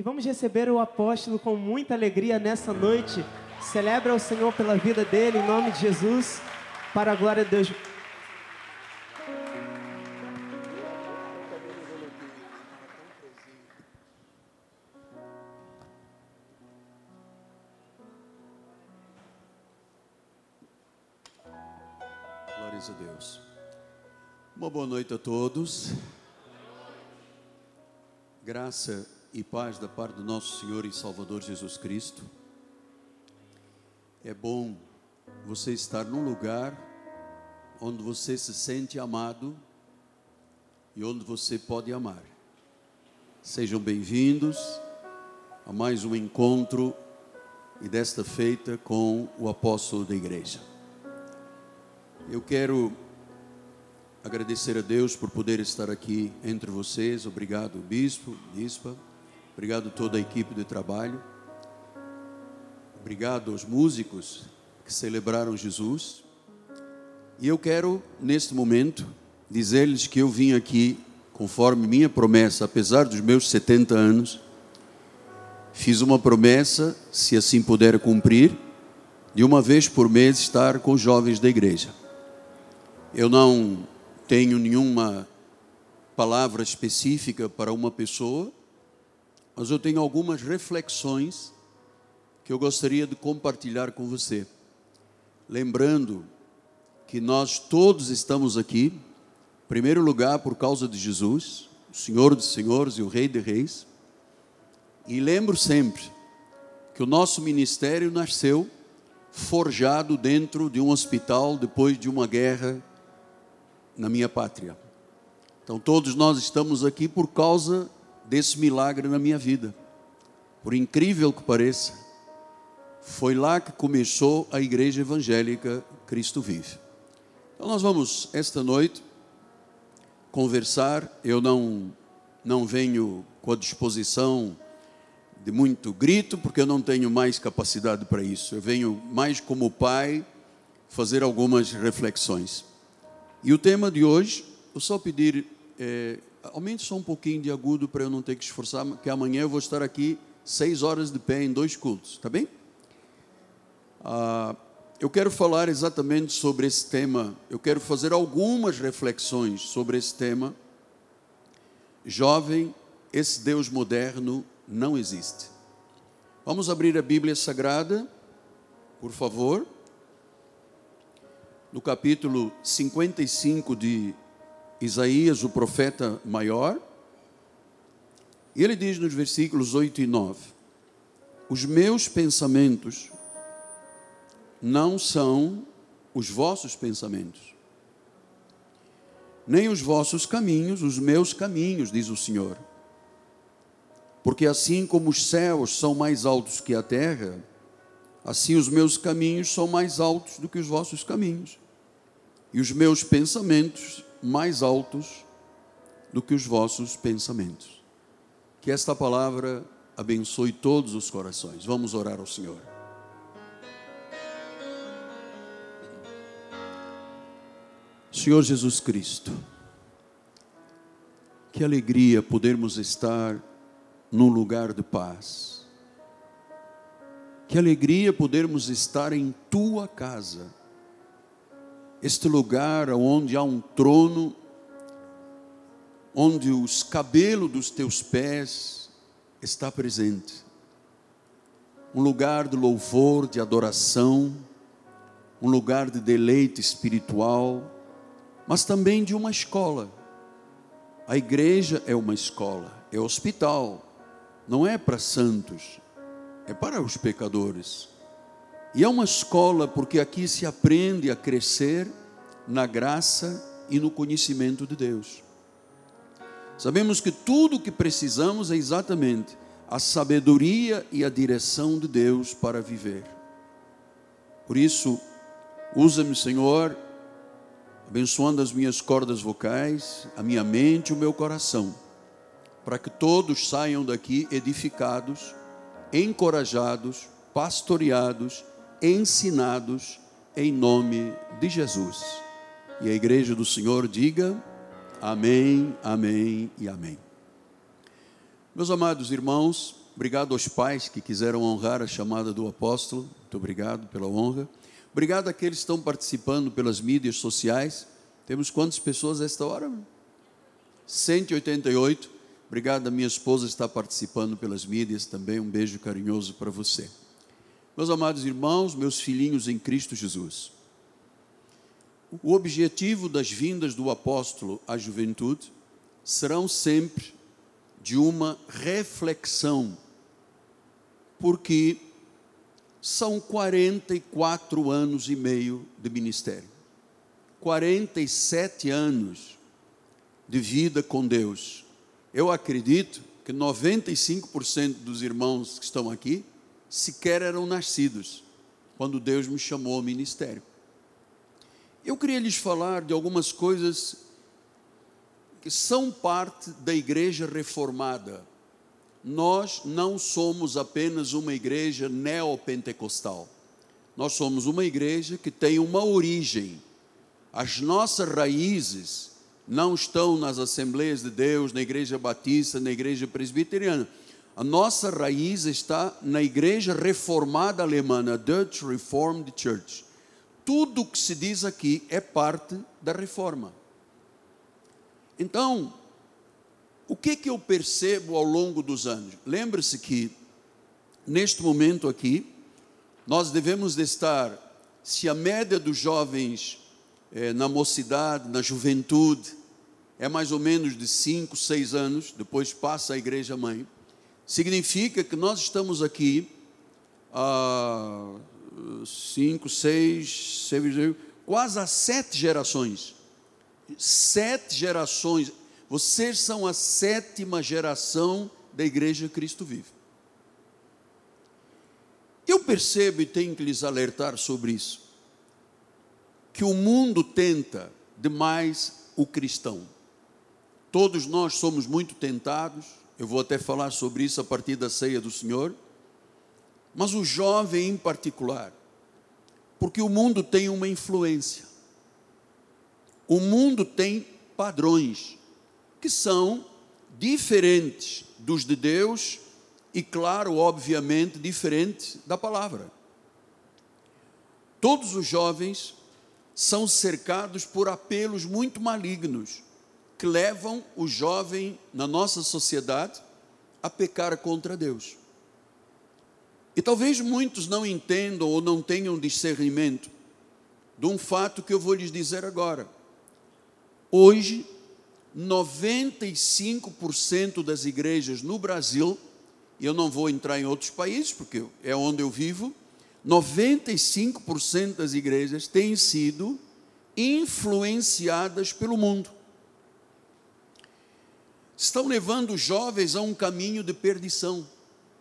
E vamos receber o apóstolo com muita alegria nessa noite. Celebra o Senhor pela vida dele, em nome de Jesus, para a glória de Deus. Glórias a Deus. Uma boa noite a todos. Graça e paz da parte do nosso Senhor e Salvador Jesus Cristo. É bom você estar num lugar onde você se sente amado e onde você pode amar. Sejam bem-vindos a mais um encontro e desta feita com o apóstolo da igreja. Eu quero agradecer a Deus por poder estar aqui entre vocês. Obrigado, bispo, bispa. Obrigado toda a equipe de trabalho. Obrigado aos músicos que celebraram Jesus. E eu quero, neste momento, dizer-lhes que eu vim aqui, conforme minha promessa, apesar dos meus 70 anos, fiz uma promessa, se assim puder cumprir, de uma vez por mês estar com os jovens da igreja. Eu não tenho nenhuma palavra específica para uma pessoa, mas eu tenho algumas reflexões que eu gostaria de compartilhar com você. Lembrando que nós todos estamos aqui, em primeiro lugar, por causa de Jesus, o Senhor dos Senhores e o Rei de Reis. E lembro sempre que o nosso ministério nasceu forjado dentro de um hospital depois de uma guerra na minha pátria. Então, todos nós estamos aqui por causa desse milagre na minha vida. Por incrível que pareça, foi lá que começou a igreja evangélica Cristo Vive. Então, nós vamos, esta noite, conversar. Eu não, não venho com a disposição de muito grito, porque eu não tenho mais capacidade para isso. Eu venho mais como pai fazer algumas reflexões. E o tema de hoje, eu só pedir, é, aumente só um pouquinho de agudo para eu não ter que esforçar, que amanhã eu vou estar aqui seis horas de pé em dois cultos, tá bem? Ah, eu quero falar exatamente sobre esse tema, eu quero fazer algumas reflexões sobre esse tema. Jovem, esse Deus moderno não existe. Vamos abrir a Bíblia Sagrada, por favor no capítulo 55 de Isaías, o profeta maior. E ele diz nos versículos 8 e 9: Os meus pensamentos não são os vossos pensamentos, nem os vossos caminhos, os meus caminhos, diz o Senhor. Porque assim como os céus são mais altos que a terra, assim os meus caminhos são mais altos do que os vossos caminhos, e os meus pensamentos mais altos do que os vossos pensamentos. Que esta palavra abençoe todos os corações. Vamos orar ao Senhor. Senhor Jesus Cristo, que alegria podermos estar num lugar de paz. Que alegria podermos estar em tua casa este lugar onde há um trono, onde os cabelos dos teus pés está presente. Um lugar de louvor, de adoração, um lugar de deleite espiritual, mas também de uma escola. A igreja é uma escola, é hospital, não é para santos, é para os pecadores. E é uma escola porque aqui se aprende a crescer na graça e no conhecimento de Deus. Sabemos que tudo o que precisamos é exatamente a sabedoria e a direção de Deus para viver. Por isso, usa-me, Senhor, abençoando as minhas cordas vocais, a minha mente e o meu coração, para que todos saiam daqui edificados, encorajados, pastoreados ensinados em nome de Jesus. E a igreja do Senhor diga: Amém, Amém e Amém. Meus amados irmãos, Obrigado aos pais que quiseram honrar a chamada do apóstolo. Muito obrigado pela honra. Obrigado àqueles que estão participando pelas mídias sociais. Temos quantas pessoas a esta hora? 188. Obrigado a minha esposa está participando pelas mídias também. Um beijo carinhoso para você. Meus amados irmãos, meus filhinhos em Cristo Jesus. O objetivo das vindas do apóstolo à juventude serão sempre de uma reflexão, porque são 44 anos e meio de ministério, 47 anos de vida com Deus. Eu acredito que 95% dos irmãos que estão aqui sequer eram nascidos quando Deus me chamou ao ministério. Eu queria lhes falar de algumas coisas que são parte da igreja reformada. Nós não somos apenas uma igreja neopentecostal. Nós somos uma igreja que tem uma origem. As nossas raízes não estão nas Assembleias de Deus, na Igreja Batista, na Igreja Presbiteriana. A nossa raiz está na Igreja Reformada Alemã, Dutch Reformed Church. Tudo o que se diz aqui é parte da reforma. Então, o que que eu percebo ao longo dos anos? Lembre-se que neste momento aqui nós devemos estar, se a média dos jovens é, na mocidade, na juventude, é mais ou menos de 5, 6 anos, depois passa a igreja mãe, significa que nós estamos aqui há 5, 6, quase há sete gerações sete gerações. Vocês são a sétima geração da igreja Cristo Vive. Eu percebo e tenho que lhes alertar sobre isso, que o mundo tenta demais o cristão. Todos nós somos muito tentados, eu vou até falar sobre isso a partir da ceia do Senhor, mas o jovem em particular, porque o mundo tem uma influência. O mundo tem padrões que são diferentes dos de Deus e, claro, obviamente, diferentes da palavra. Todos os jovens são cercados por apelos muito malignos que levam o jovem na nossa sociedade a pecar contra Deus. E talvez muitos não entendam ou não tenham discernimento de um fato que eu vou lhes dizer agora Hoje, 95% das igrejas no Brasil, e eu não vou entrar em outros países, porque é onde eu vivo, 95% das igrejas têm sido influenciadas pelo mundo. Estão levando os jovens a um caminho de perdição,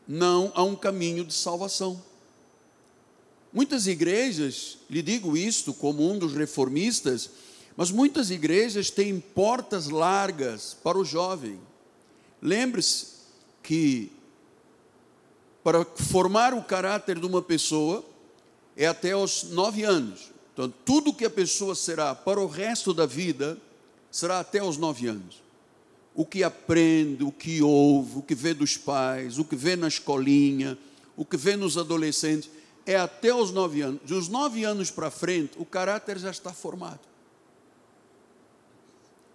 não a um caminho de salvação. Muitas igrejas, lhe digo isto como um dos reformistas, mas muitas igrejas têm portas largas para o jovem. Lembre-se que para formar o caráter de uma pessoa é até os nove anos. Então, tudo que a pessoa será para o resto da vida será até os nove anos. O que aprende, o que ouve, o que vê dos pais, o que vê na escolinha, o que vê nos adolescentes, é até os nove anos. Dos nove anos para frente, o caráter já está formado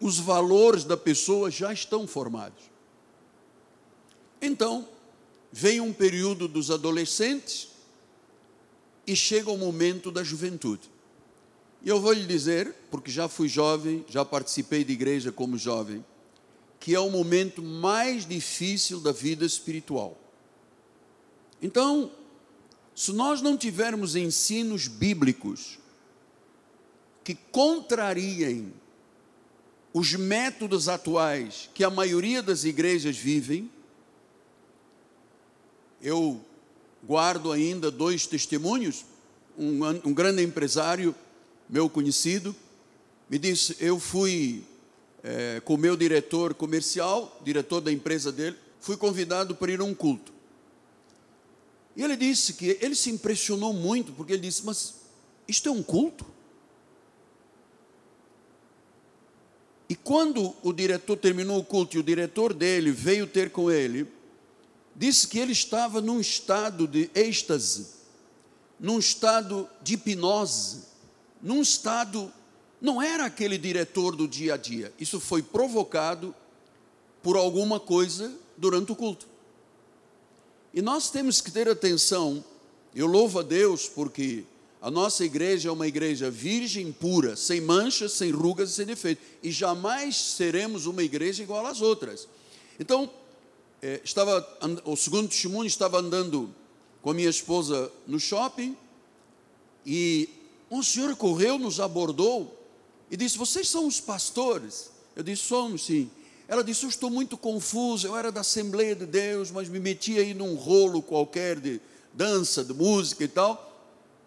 os valores da pessoa já estão formados. Então, vem um período dos adolescentes e chega o momento da juventude. E eu vou lhe dizer, porque já fui jovem, já participei de igreja como jovem, que é o momento mais difícil da vida espiritual. Então, se nós não tivermos ensinos bíblicos que contrariem os métodos atuais que a maioria das igrejas vivem, eu guardo ainda dois testemunhos. Um, um grande empresário, meu conhecido, me disse: Eu fui é, com o meu diretor comercial, diretor da empresa dele, fui convidado para ir a um culto. E ele disse que ele se impressionou muito, porque ele disse: Mas isto é um culto? E quando o diretor terminou o culto e o diretor dele veio ter com ele, disse que ele estava num estado de êxtase, num estado de hipnose, num estado. Não era aquele diretor do dia a dia. Isso foi provocado por alguma coisa durante o culto. E nós temos que ter atenção. Eu louvo a Deus porque a nossa igreja é uma igreja virgem, pura, sem manchas, sem rugas e sem defeitos. E jamais seremos uma igreja igual às outras. Então, é, estava, o segundo testemunho estava andando com a minha esposa no shopping e uma senhora correu, nos abordou e disse: Vocês são os pastores? Eu disse: Somos, sim. Ela disse: Eu estou muito confusa. Eu era da Assembleia de Deus, mas me meti aí num rolo qualquer de dança, de música e tal.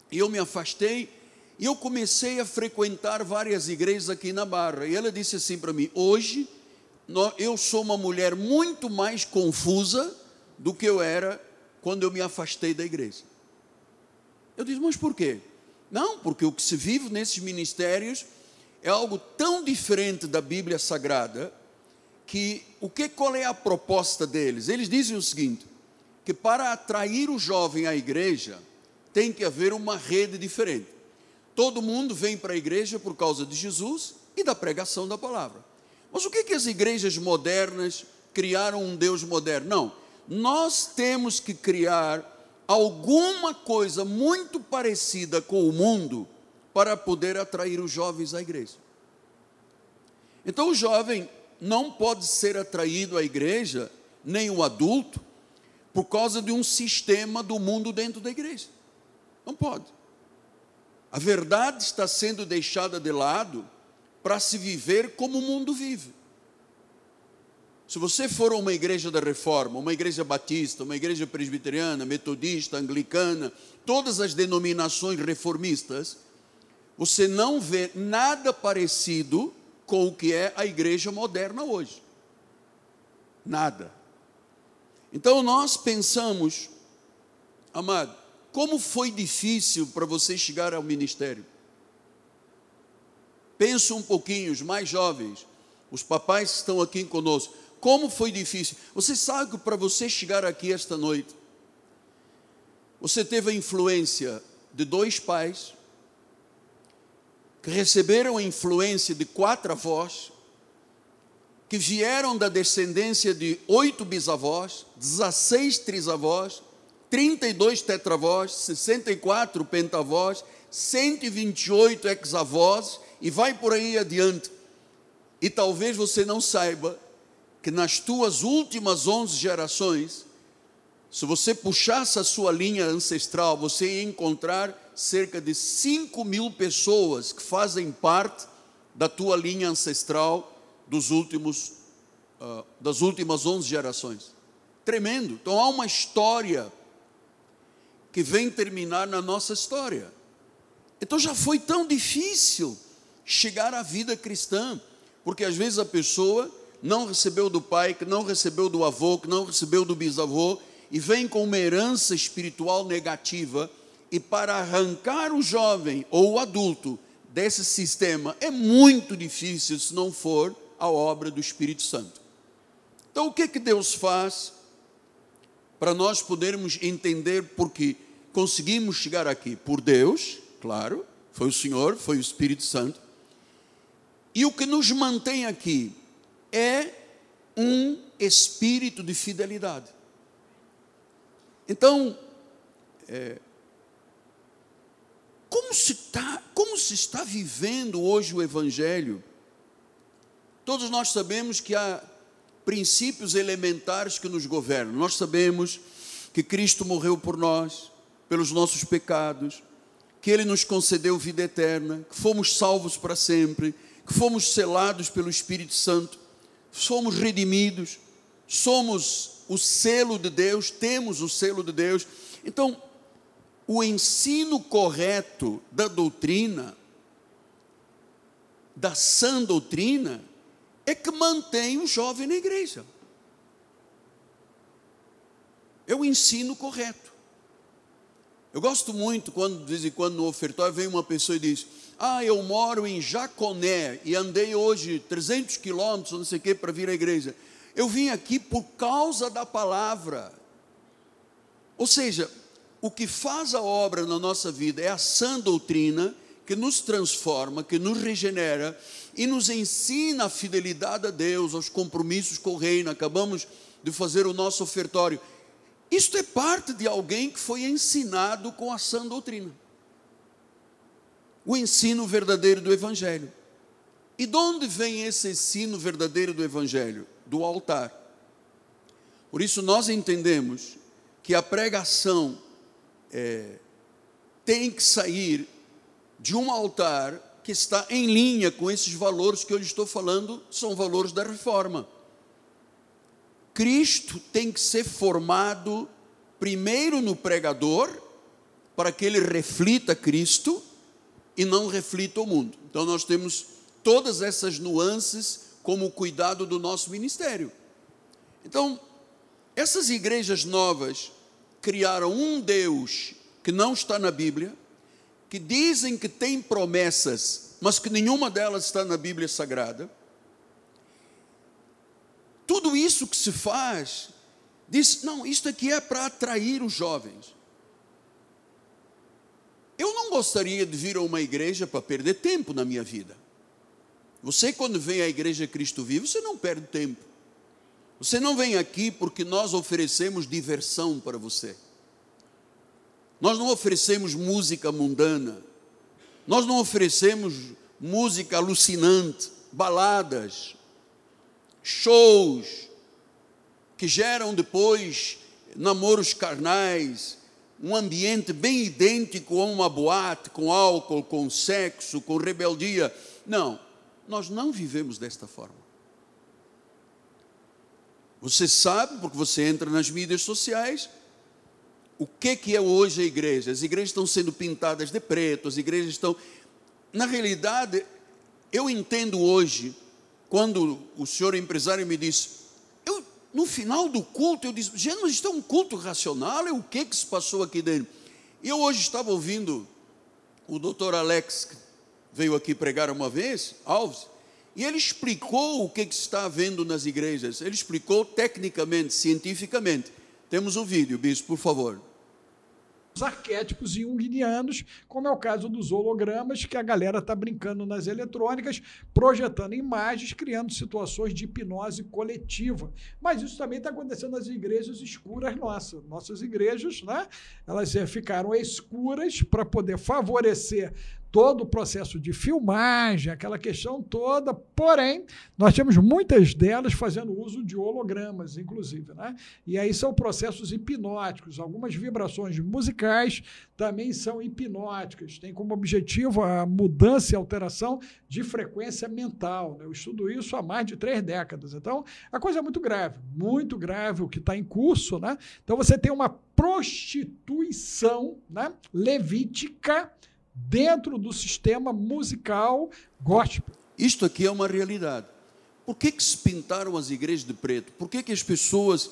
E eu me afastei e eu comecei a frequentar várias igrejas aqui na Barra. E ela disse assim para mim: Hoje eu sou uma mulher muito mais confusa do que eu era quando eu me afastei da igreja. Eu disse, mas por quê? Não, porque o que se vive nesses ministérios é algo tão diferente da Bíblia Sagrada que o que qual é a proposta deles? Eles dizem o seguinte: que para atrair o jovem à igreja tem que haver uma rede diferente. Todo mundo vem para a igreja por causa de Jesus e da pregação da palavra. Mas o que, que as igrejas modernas criaram um Deus moderno? Não. Nós temos que criar alguma coisa muito parecida com o mundo para poder atrair os jovens à igreja. Então o jovem não pode ser atraído à igreja, nem o adulto, por causa de um sistema do mundo dentro da igreja. Não pode. A verdade está sendo deixada de lado para se viver como o mundo vive. Se você for uma igreja da reforma, uma igreja batista, uma igreja presbiteriana, metodista, anglicana, todas as denominações reformistas, você não vê nada parecido com o que é a igreja moderna hoje. Nada. Então nós pensamos, amado, como foi difícil para você chegar ao ministério? Pensa um pouquinho, os mais jovens, os papais que estão aqui conosco. Como foi difícil. Você sabe que para você chegar aqui esta noite, você teve a influência de dois pais, que receberam a influência de quatro avós, que vieram da descendência de oito bisavós, 16 trisavós, 32 tetravós, 64 pentavós, 128 exavós e vai por aí adiante. E talvez você não saiba que nas tuas últimas 11 gerações, se você puxasse a sua linha ancestral, você ia encontrar cerca de 5 mil pessoas que fazem parte da tua linha ancestral dos últimos, uh, das últimas 11 gerações. Tremendo. Então há uma história que vem terminar na nossa história. Então já foi tão difícil chegar à vida cristã, porque às vezes a pessoa não recebeu do pai, que não recebeu do avô, que não recebeu do bisavô, e vem com uma herança espiritual negativa, e para arrancar o jovem ou o adulto desse sistema é muito difícil se não for a obra do Espírito Santo. Então, o que, que Deus faz para nós podermos entender porque conseguimos chegar aqui? Por Deus, claro, foi o Senhor, foi o Espírito Santo, e o que nos mantém aqui é um espírito de fidelidade. Então, é, como, se tá, como se está vivendo hoje o Evangelho? Todos nós sabemos que há princípios elementares que nos governam. Nós sabemos que Cristo morreu por nós, pelos nossos pecados, que Ele nos concedeu vida eterna, que fomos salvos para sempre, que fomos selados pelo Espírito Santo, somos redimidos, somos o selo de Deus, temos o selo de Deus. Então, o ensino correto da doutrina, da sã doutrina, é que mantém o jovem na igreja. É o ensino correto. Eu gosto muito quando, de vez em quando, no ofertório vem uma pessoa e diz: ah, eu moro em Jaconé e andei hoje 300 quilômetros, não sei o que, para vir à igreja. Eu vim aqui por causa da palavra. Ou seja, o que faz a obra na nossa vida é a sã doutrina que nos transforma, que nos regenera e nos ensina a fidelidade a Deus, aos compromissos com o reino. Acabamos de fazer o nosso ofertório. Isto é parte de alguém que foi ensinado com a sã doutrina. O ensino verdadeiro do Evangelho. E de onde vem esse ensino verdadeiro do Evangelho? Do altar. Por isso nós entendemos que a pregação é, tem que sair de um altar que está em linha com esses valores que eu estou falando, são valores da reforma. Cristo tem que ser formado primeiro no pregador, para que ele reflita Cristo e não reflita o mundo. Então nós temos todas essas nuances como cuidado do nosso ministério. Então, essas igrejas novas criaram um Deus que não está na Bíblia, que dizem que tem promessas, mas que nenhuma delas está na Bíblia Sagrada tudo isso que se faz, diz: não, isto aqui é para atrair os jovens. Eu não gostaria de vir a uma igreja para perder tempo na minha vida. Você, quando vem à igreja Cristo Vivo, você não perde tempo. Você não vem aqui porque nós oferecemos diversão para você. Nós não oferecemos música mundana. Nós não oferecemos música alucinante, baladas, shows que geram depois namoros carnais, um ambiente bem idêntico a uma boate, com álcool, com sexo, com rebeldia. Não, nós não vivemos desta forma. Você sabe, porque você entra nas mídias sociais, o que, que é hoje a igreja? As igrejas estão sendo pintadas de preto, as igrejas estão. Na realidade, eu entendo hoje quando o senhor empresário me disse, eu, no final do culto, eu disse, gente, mas isto é um culto racional, é o que que se passou aqui dentro? E eu hoje estava ouvindo o doutor Alex, veio aqui pregar uma vez, Alves, e ele explicou o que, que está havendo nas igrejas, ele explicou tecnicamente, cientificamente. Temos um vídeo, bispo, por favor arquétipos junguianos, como é o caso dos hologramas, que a galera está brincando nas eletrônicas, projetando imagens, criando situações de hipnose coletiva. Mas isso também está acontecendo nas igrejas escuras nossas. Nossas igrejas, né? Elas ficaram escuras para poder favorecer todo o processo de filmagem, aquela questão toda, porém, nós temos muitas delas fazendo uso de hologramas, inclusive, né? E aí são processos hipnóticos, algumas vibrações musicais também são hipnóticas, tem como objetivo a mudança e alteração de frequência mental, né? Eu estudo isso há mais de três décadas, então a coisa é muito grave, muito grave o que está em curso, né? Então você tem uma prostituição né, levítica dentro do sistema musical gospel. Isto aqui é uma realidade. Por que, que se pintaram as igrejas de preto? Por que, que as pessoas,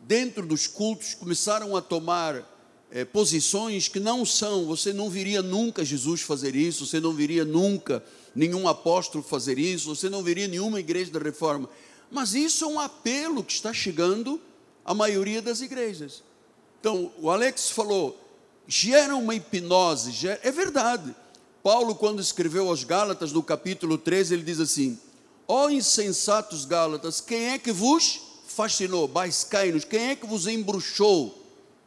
dentro dos cultos, começaram a tomar é, posições que não são? Você não viria nunca Jesus fazer isso, você não viria nunca nenhum apóstolo fazer isso, você não viria nenhuma igreja da reforma. Mas isso é um apelo que está chegando à maioria das igrejas. Então, o Alex falou: gera uma hipnose, gera, é verdade. Paulo, quando escreveu aos Gálatas, no capítulo 13, ele diz assim: Ó oh, insensatos Gálatas, quem é que vos fascinou? Baiscainos, quem é que vos embruxou?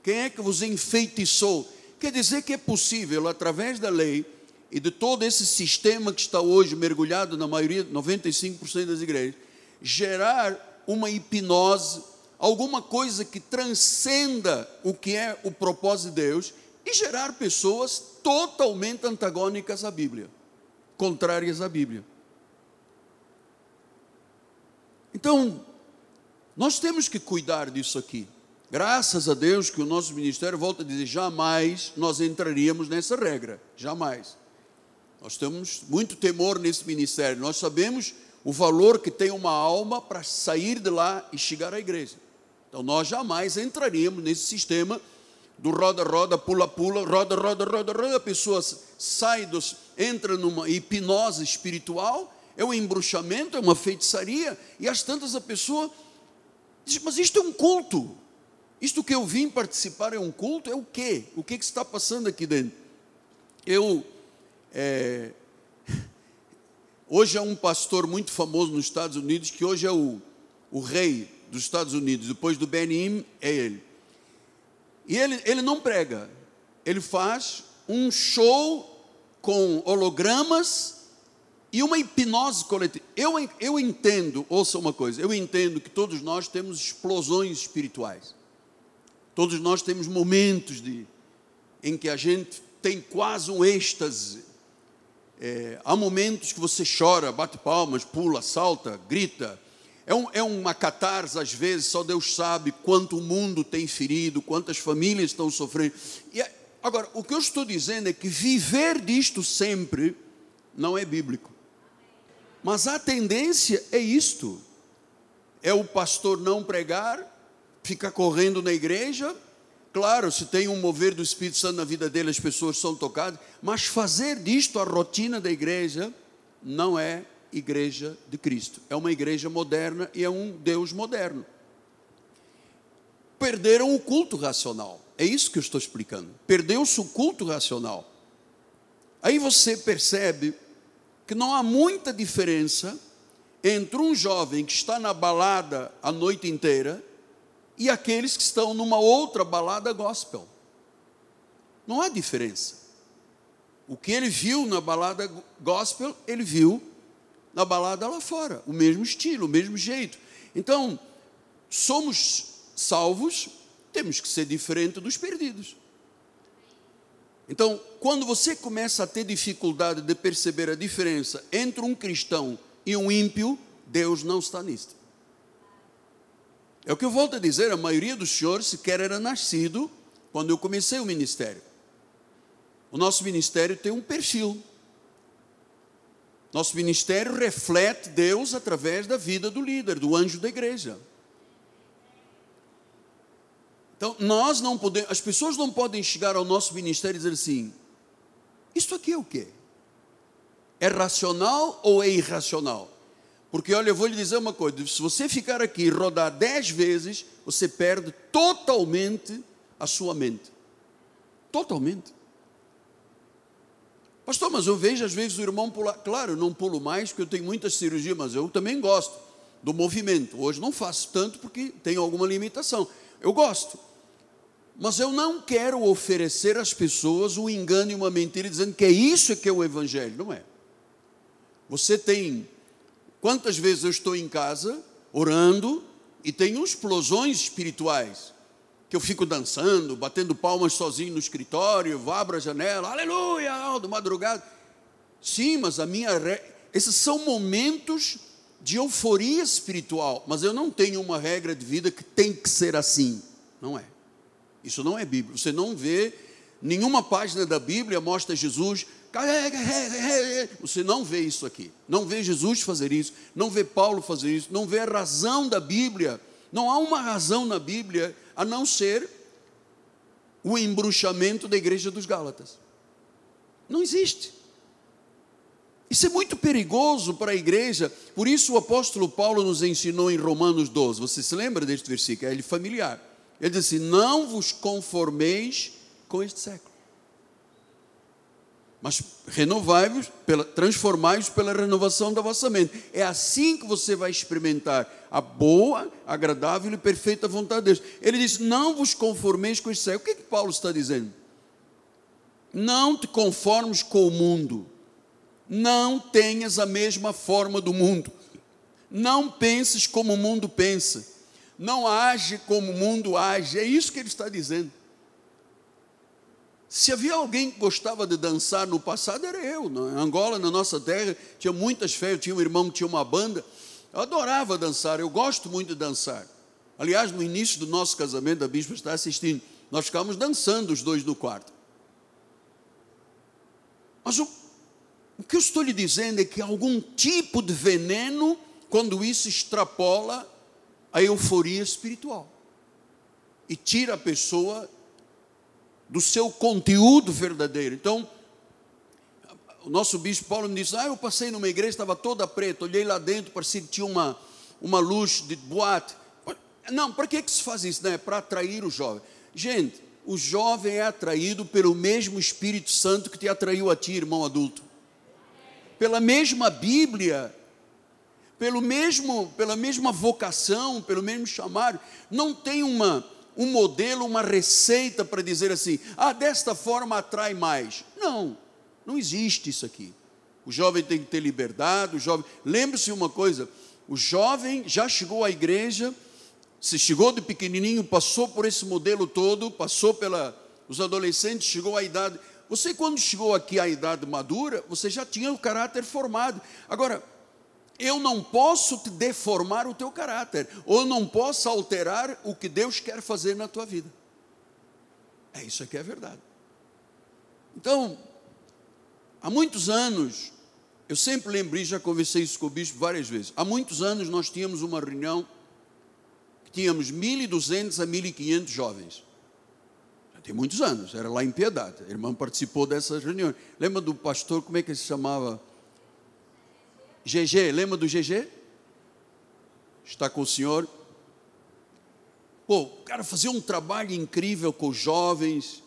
Quem é que vos enfeitiçou? Quer dizer que é possível, através da lei e de todo esse sistema que está hoje mergulhado na maioria, 95% das igrejas, gerar uma hipnose, alguma coisa que transcenda o que é o propósito de Deus e gerar pessoas totalmente antagônicas à Bíblia, contrárias à Bíblia. Então, nós temos que cuidar disso aqui. Graças a Deus que o nosso ministério volta a dizer: jamais nós entraríamos nessa regra, jamais. Nós temos muito temor nesse ministério, nós sabemos o valor que tem uma alma para sair de lá e chegar à igreja. Então, nós jamais entraríamos nesse sistema do roda-roda, pula-pula, roda, roda, roda, roda, a pessoa sai, dos, entra numa hipnose espiritual, é um embruxamento, é uma feitiçaria, e às tantas a pessoa diz, mas isto é um culto. Isto que eu vim participar é um culto? É o quê? O que, que está passando aqui dentro? Eu. É, hoje é um pastor muito famoso nos Estados Unidos, que hoje é o, o rei dos Estados Unidos, depois do Benim, é ele. E ele, ele não prega, ele faz um show com hologramas e uma hipnose coletiva. Eu, eu entendo, ouça uma coisa, eu entendo que todos nós temos explosões espirituais. Todos nós temos momentos de, em que a gente tem quase um êxtase. É, há momentos que você chora, bate palmas, pula, salta, grita. É, um, é uma catarse, às vezes, só Deus sabe quanto o mundo tem ferido, quantas famílias estão sofrendo. E, é, agora, o que eu estou dizendo é que viver disto sempre não é bíblico. Mas a tendência é isto: é o pastor não pregar, ficar correndo na igreja. Claro, se tem um mover do Espírito Santo na vida dele, as pessoas são tocadas, mas fazer disto a rotina da igreja não é igreja de Cristo. É uma igreja moderna e é um Deus moderno. Perderam o culto racional. É isso que eu estou explicando. Perdeu-se o culto racional. Aí você percebe que não há muita diferença entre um jovem que está na balada a noite inteira e aqueles que estão numa outra balada gospel. Não há diferença. O que ele viu na balada gospel, ele viu na balada lá fora, o mesmo estilo, o mesmo jeito. Então, somos salvos, temos que ser diferente dos perdidos. Então, quando você começa a ter dificuldade de perceber a diferença entre um cristão e um ímpio, Deus não está nisto. É o que eu volto a dizer, a maioria dos senhores sequer era nascido quando eu comecei o ministério. O nosso ministério tem um perfil. Nosso ministério reflete Deus através da vida do líder, do anjo da igreja. Então, nós não podemos, as pessoas não podem chegar ao nosso ministério e dizer assim: Isto aqui é o quê? É racional ou é irracional? Porque, olha, eu vou lhe dizer uma coisa: se você ficar aqui e rodar dez vezes, você perde totalmente a sua mente. Totalmente. Pastor, mas eu vejo às vezes o irmão pular. Claro, eu não pulo mais porque eu tenho muitas cirurgias, mas eu também gosto do movimento. Hoje não faço tanto porque tenho alguma limitação. Eu gosto. Mas eu não quero oferecer às pessoas um engano e uma mentira dizendo que é isso que é o evangelho. Não é. Você tem Quantas vezes eu estou em casa, orando, e tenho explosões espirituais, que eu fico dançando, batendo palmas sozinho no escritório, vou abro a janela, aleluia, do madrugada. Sim, mas a minha. Esses são momentos de euforia espiritual, mas eu não tenho uma regra de vida que tem que ser assim. Não é. Isso não é Bíblia. Você não vê nenhuma página da Bíblia mostra Jesus você não vê isso aqui. Não vê Jesus fazer isso. Não vê Paulo fazer isso. Não vê a razão da Bíblia. Não há uma razão na Bíblia a não ser o embruxamento da igreja dos Gálatas. Não existe. Isso é muito perigoso para a igreja. Por isso o apóstolo Paulo nos ensinou em Romanos 12. Você se lembra deste versículo? É ele familiar. Ele diz assim: Não vos conformeis com este século mas renovai-vos, transformai-vos pela renovação da vossa mente. É assim que você vai experimentar a boa, agradável e perfeita vontade de Deus. Ele diz: Não vos conformeis com século. O que, é que Paulo está dizendo? Não te conformes com o mundo. Não tenhas a mesma forma do mundo. Não penses como o mundo pensa. Não age como o mundo age. É isso que ele está dizendo. Se havia alguém que gostava de dançar no passado, era eu. Em Angola, na nossa terra, tinha muitas festas. Tinha um irmão que tinha uma banda. Eu adorava dançar, eu gosto muito de dançar. Aliás, no início do nosso casamento, a bispa está assistindo, nós ficávamos dançando os dois no quarto. Mas o, o que eu estou lhe dizendo é que algum tipo de veneno, quando isso extrapola a euforia espiritual e tira a pessoa do seu conteúdo verdadeiro. Então, o nosso bispo Paulo me disse: Ah, eu passei numa igreja, estava toda preta, olhei lá dentro, parecia que tinha uma, uma luz de boate. Não, para que, que se faz isso? Não é para atrair o jovem. Gente, o jovem é atraído pelo mesmo Espírito Santo que te atraiu a ti, irmão adulto. Pela mesma Bíblia, pelo mesmo, pela mesma vocação, pelo mesmo chamado. Não tem uma, um modelo, uma receita para dizer assim, ah, desta forma atrai mais. Não, não existe isso aqui. O jovem tem que ter liberdade, o jovem. Lembre-se uma coisa: o jovem já chegou à igreja, se chegou de pequenininho, passou por esse modelo todo, passou pela. Os adolescentes, chegou à idade. Você, quando chegou aqui à idade madura, você já tinha o caráter formado. Agora, eu não posso te deformar o teu caráter, ou não posso alterar o que Deus quer fazer na tua vida. É isso que é verdade. Então, há muitos anos, eu sempre lembrei, já conversei isso com o bispo várias vezes. Há muitos anos nós tínhamos uma reunião que tínhamos 1.200 a 1.500 jovens. Tem muitos anos, era lá em Piedade. A irmã participou dessas reuniões. Lembra do pastor, como é que ele se chamava? GG, lembra do GG? Está com o senhor? Pô, cara fazia um trabalho incrível com os jovens.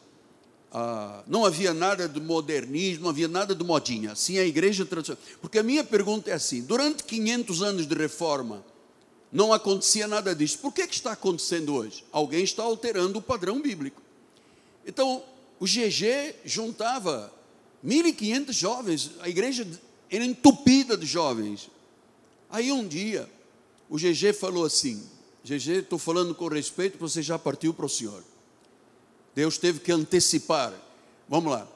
Ah, não havia nada de modernismo, não havia nada de modinha. Assim a igreja tradicional. Porque a minha pergunta é assim: durante 500 anos de reforma, não acontecia nada disso. Por que, que está acontecendo hoje? Alguém está alterando o padrão bíblico. Então, o GG juntava 1.500 jovens, a igreja era entupida de jovens. Aí um dia, o GG falou assim: GG, estou falando com respeito, você já partiu para o Senhor. Deus teve que antecipar. Vamos lá.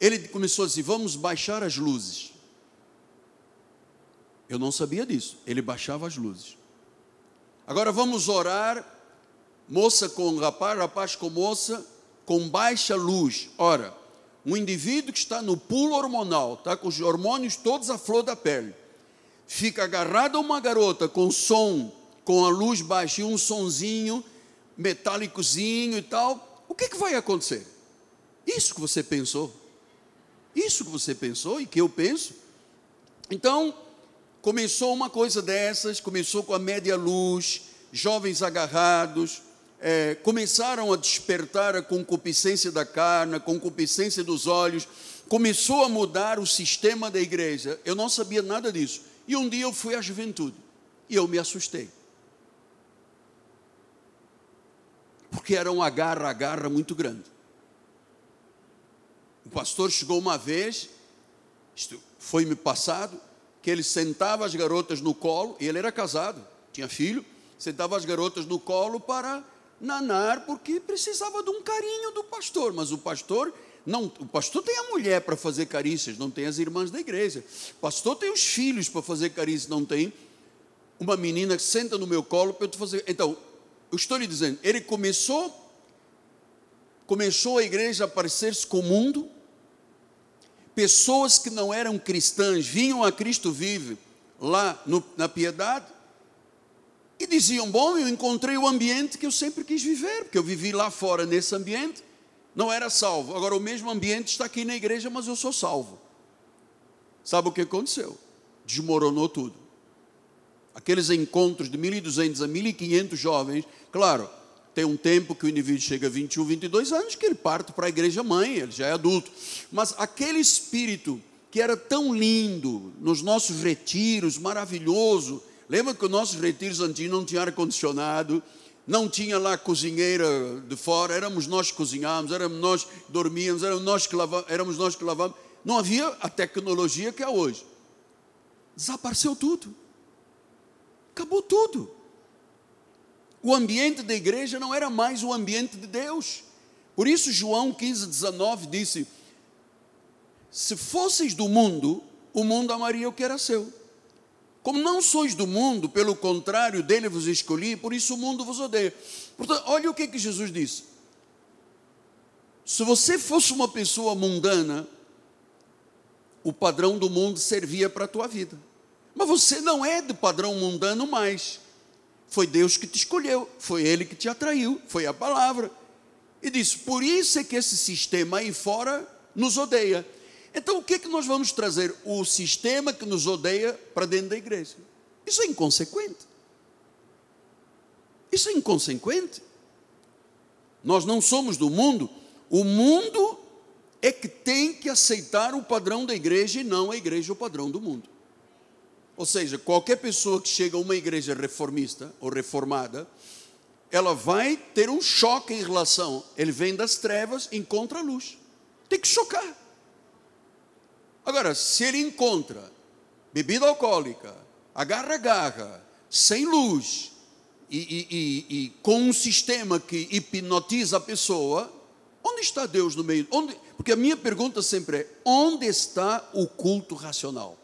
Ele começou assim: vamos baixar as luzes. Eu não sabia disso. Ele baixava as luzes. Agora vamos orar, moça com rapaz, rapaz com moça, com baixa luz. Ora, um indivíduo que está no pulo hormonal, está com os hormônios todos à flor da pele, fica agarrado a uma garota com som, com a luz baixa e um sonzinho metálicozinho e tal, o que, é que vai acontecer? Isso que você pensou. Isso que você pensou e que eu penso. Então, começou uma coisa dessas, começou com a média luz, jovens agarrados, é, começaram a despertar a concupiscência da carne, a concupiscência dos olhos, começou a mudar o sistema da igreja. Eu não sabia nada disso. E um dia eu fui à juventude e eu me assustei. Porque era um agarra-agarra muito grande. O pastor chegou uma vez, foi-me passado, que ele sentava as garotas no colo, e ele era casado, tinha filho, sentava as garotas no colo para nanar porque precisava de um carinho do pastor, mas o pastor não, o pastor tem a mulher para fazer carícias, não tem as irmãs da igreja. O pastor tem os filhos para fazer carícias, não tem uma menina que senta no meu colo para eu fazer. Então, eu estou lhe dizendo, ele começou começou a igreja a parecer-se com o mundo. Pessoas que não eram cristãs vinham a Cristo vive lá no, na piedade e diziam: Bom, eu encontrei o ambiente que eu sempre quis viver, porque eu vivi lá fora nesse ambiente, não era salvo. Agora, o mesmo ambiente está aqui na igreja, mas eu sou salvo. Sabe o que aconteceu? Desmoronou tudo. Aqueles encontros de 1.200 a 1.500 jovens, claro, tem um tempo que o indivíduo chega a 21, 22 anos, que ele parte para a igreja mãe, ele já é adulto. Mas aquele espírito que era tão lindo nos nossos retiros, maravilhoso, Lembra que os nossos retiros antigos não tinha ar-condicionado, não tinha lá cozinheira de fora, éramos nós que cozinhávamos, éramos nós que dormíamos, éramos nós que éramos nós que lavávamos. Não havia a tecnologia que há hoje. Desapareceu tudo. Acabou tudo. O ambiente da igreja não era mais o ambiente de Deus. Por isso, João 15, 19 disse: Se fosseis do mundo, o mundo amaria o que era seu. Como não sois do mundo, pelo contrário, dele vos escolhi, por isso o mundo vos odeia. Portanto, olha o que, que Jesus disse. Se você fosse uma pessoa mundana, o padrão do mundo servia para a tua vida. Mas você não é de padrão mundano mais. Foi Deus que te escolheu, foi Ele que te atraiu, foi a palavra. E disse: por isso é que esse sistema aí fora nos odeia. Então, o que é que nós vamos trazer? O sistema que nos odeia para dentro da igreja. Isso é inconsequente. Isso é inconsequente. Nós não somos do mundo, o mundo é que tem que aceitar o padrão da igreja e não a igreja o padrão do mundo. Ou seja, qualquer pessoa que chega a uma igreja reformista ou reformada, ela vai ter um choque em relação. Ele vem das trevas, encontra a luz. Tem que chocar. Agora, se ele encontra bebida alcoólica, agarra-garra, sem luz, e, e, e, e, com um sistema que hipnotiza a pessoa, onde está Deus no meio? Onde, porque a minha pergunta sempre é: onde está o culto racional?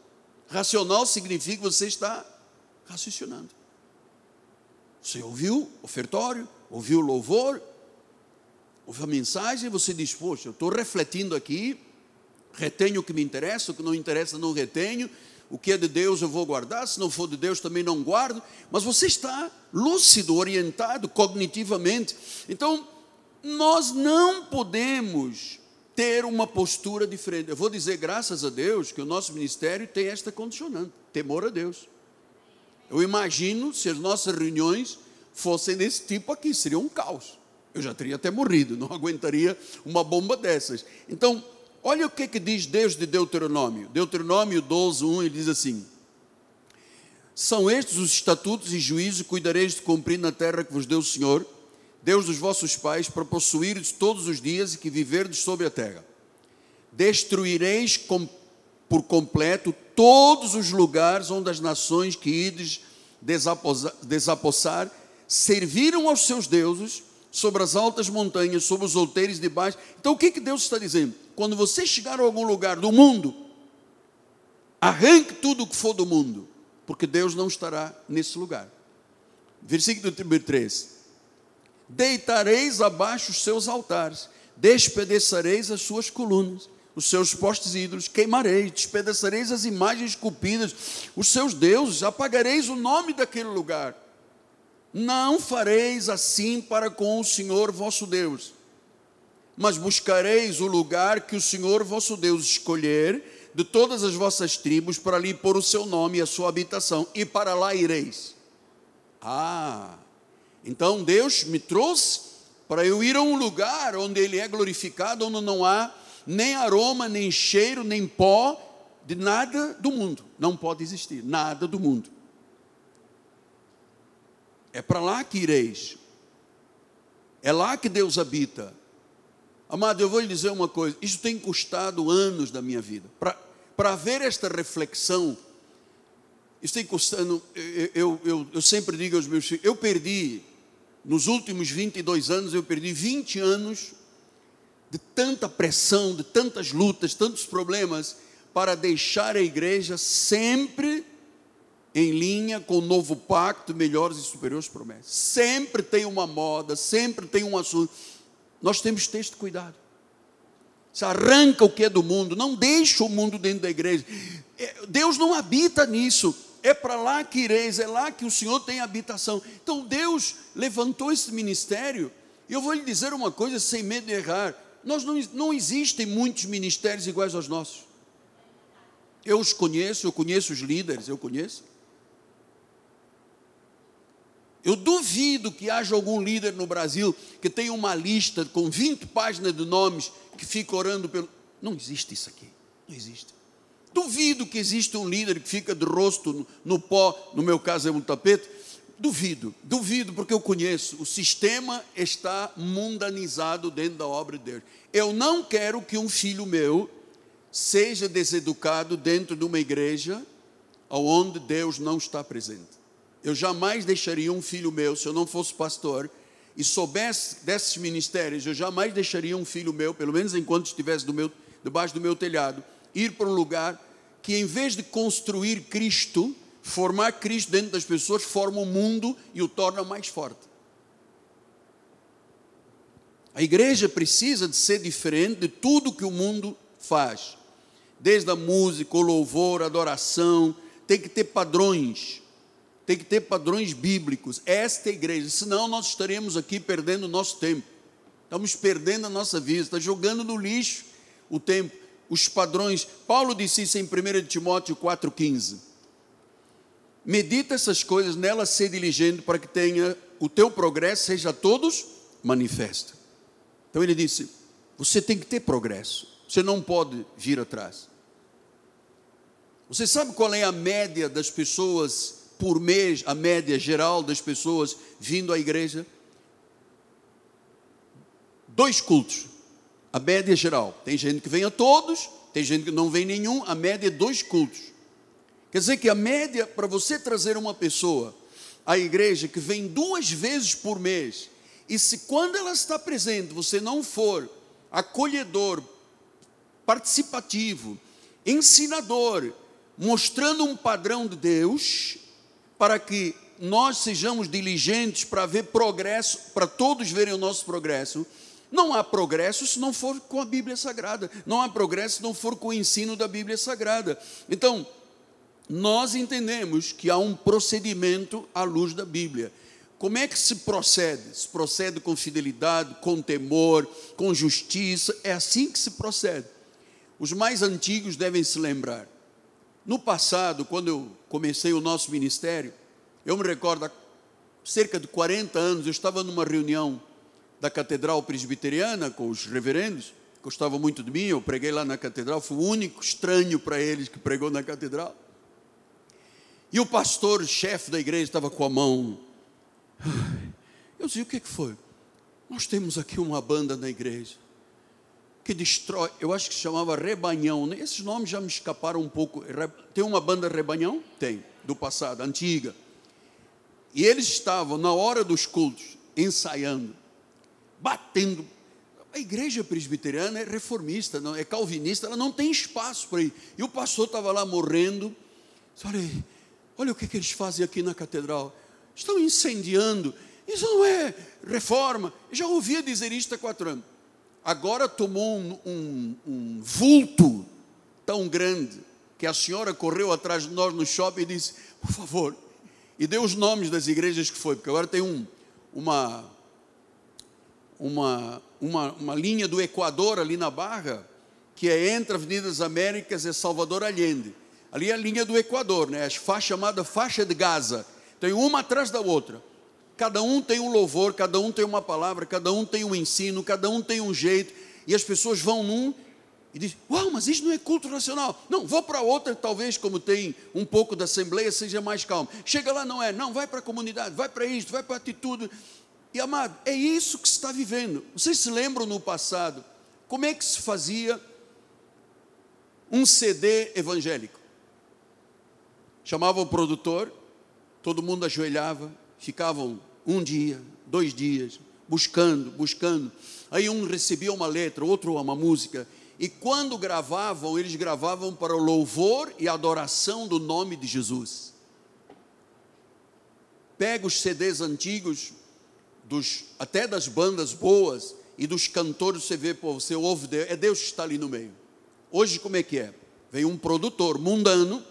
Racional significa que você está raciocinando. Você ouviu o ofertório, ouviu o louvor, ouviu a mensagem, você diz: Poxa, eu estou refletindo aqui, retenho o que me interessa, o que não interessa não retenho, o que é de Deus eu vou guardar, se não for de Deus também não guardo, mas você está lúcido, orientado cognitivamente. Então, nós não podemos ter uma postura diferente. Eu vou dizer, graças a Deus, que o nosso ministério tem esta condicionante: temor a Deus. Eu imagino se as nossas reuniões fossem desse tipo aqui, seria um caos. Eu já teria até morrido, não aguentaria uma bomba dessas. Então, Olha o que, que diz Deus de Deuteronômio. Deuteronômio 12, 1, ele diz assim: São estes os estatutos e juízos que cuidareis de cumprir na terra que vos deu o Senhor, Deus dos vossos pais, para possuirdes todos os dias e que viverdes sobre a terra. Destruireis com, por completo todos os lugares onde as nações que ides desapossar, desapossar serviram aos seus deuses sobre as altas montanhas, sobre os outeiros de baixo. Então o que, que Deus está dizendo? quando você chegar a algum lugar do mundo, arranque tudo o que for do mundo, porque Deus não estará nesse lugar. Versículo 3: Deitareis abaixo os seus altares, despedaçareis as suas colunas, os seus postes ídolos, queimareis, despedaçareis as imagens esculpidas, os seus deuses, apagareis o nome daquele lugar. Não fareis assim para com o Senhor vosso Deus mas buscareis o lugar que o Senhor vosso Deus escolher de todas as vossas tribos para ali pôr o seu nome e a sua habitação, e para lá ireis. Ah, então Deus me trouxe para eu ir a um lugar onde Ele é glorificado, onde não há nem aroma, nem cheiro, nem pó de nada do mundo. Não pode existir nada do mundo. É para lá que ireis. É lá que Deus habita. Amado, eu vou lhe dizer uma coisa: isso tem custado anos da minha vida. Para ver esta reflexão, isso tem custado. Eu, eu, eu, eu sempre digo aos meus filhos: eu perdi, nos últimos 22 anos, eu perdi 20 anos de tanta pressão, de tantas lutas, tantos problemas, para deixar a igreja sempre em linha com o novo pacto, melhores e superiores promessas. Sempre tem uma moda, sempre tem um assunto. Nós temos que ter este cuidado. Se arranca o que é do mundo, não deixa o mundo dentro da igreja. É, Deus não habita nisso. É para lá que ireis, é lá que o Senhor tem habitação. Então Deus levantou esse ministério. E eu vou lhe dizer uma coisa sem medo de errar. Nós não, não existem muitos ministérios iguais aos nossos. Eu os conheço, eu conheço os líderes, eu conheço. Eu duvido que haja algum líder no Brasil que tenha uma lista com 20 páginas de nomes que fica orando pelo. Não existe isso aqui. Não existe. Duvido que exista um líder que fica de rosto no, no pó, no meu caso é um tapete. Duvido, duvido, porque eu conheço. O sistema está mundanizado dentro da obra de Deus. Eu não quero que um filho meu seja deseducado dentro de uma igreja onde Deus não está presente. Eu jamais deixaria um filho meu, se eu não fosse pastor, e soubesse desses ministérios, eu jamais deixaria um filho meu, pelo menos enquanto estivesse do meu, debaixo do meu telhado, ir para um lugar que, em vez de construir Cristo, formar Cristo dentro das pessoas, forma o mundo e o torna mais forte. A igreja precisa de ser diferente de tudo que o mundo faz, desde a música, o louvor, a adoração, tem que ter padrões tem que ter padrões bíblicos. Esta é a igreja, senão nós estaremos aqui perdendo o nosso tempo. Estamos perdendo a nossa vida, está jogando no lixo o tempo. Os padrões, Paulo disse isso em 1 Timóteo 4,15. medita essas coisas, nela ser diligente para que tenha o teu progresso seja a todos manifesto. Então ele disse: você tem que ter progresso, você não pode vir atrás. Você sabe qual é a média das pessoas por mês, a média geral das pessoas vindo à igreja? Dois cultos. A média geral. Tem gente que vem a todos, tem gente que não vem nenhum, a média é dois cultos. Quer dizer que a média para você trazer uma pessoa à igreja que vem duas vezes por mês, e se quando ela está presente você não for acolhedor, participativo, ensinador, mostrando um padrão de Deus, para que nós sejamos diligentes para ver progresso, para todos verem o nosso progresso. Não há progresso se não for com a Bíblia Sagrada. Não há progresso se não for com o ensino da Bíblia Sagrada. Então, nós entendemos que há um procedimento à luz da Bíblia. Como é que se procede? Se procede com fidelidade, com temor, com justiça. É assim que se procede. Os mais antigos devem se lembrar. No passado, quando eu comecei o nosso ministério, eu me recordo, há cerca de 40 anos, eu estava numa reunião da Catedral Presbiteriana com os reverendos, gostavam muito de mim, eu preguei lá na catedral, fui o único estranho para eles que pregou na catedral. E o pastor, chefe da igreja, estava com a mão. Eu disse: o que foi? Nós temos aqui uma banda na igreja que destrói, eu acho que chamava Rebanhão, né? esses nomes já me escaparam um pouco. Tem uma banda Rebanhão? Tem, do passado, antiga. E eles estavam, na hora dos cultos, ensaiando, batendo. A igreja presbiteriana é reformista, não é calvinista, ela não tem espaço para ir. E o pastor estava lá morrendo. Olha, olha o que, que eles fazem aqui na catedral. Estão incendiando. Isso não é reforma. Eu já ouvia dizer isto há quatro anos agora tomou um, um, um vulto tão grande que a senhora correu atrás de nós no shopping e disse: por favor, e deu os nomes das igrejas que foi, porque agora tem um, uma, uma, uma, uma linha do Equador ali na Barra, que é entre a Avenida das Américas e Salvador Allende. Ali é a linha do Equador, né? a faixa chamada faixa de Gaza. Tem uma atrás da outra. Cada um tem um louvor, cada um tem uma palavra, cada um tem um ensino, cada um tem um jeito, e as pessoas vão num e dizem: Uau, mas isso não é culto nacional. Não, vou para outra, talvez, como tem um pouco da Assembleia, seja mais calmo. Chega lá, não é, não, vai para a comunidade, vai para isto, vai para a atitude. E amado, é isso que se está vivendo. Vocês se lembram no passado como é que se fazia um CD evangélico? Chamava o produtor, todo mundo ajoelhava, ficavam um dia, dois dias, buscando, buscando. Aí um recebia uma letra, outro uma música. E quando gravavam, eles gravavam para o louvor e adoração do nome de Jesus. Pega os CDs antigos, dos, até das bandas boas e dos cantores, você vê, pô, você ouve, Deus, é Deus que está ali no meio. Hoje, como é que é? Vem um produtor mundano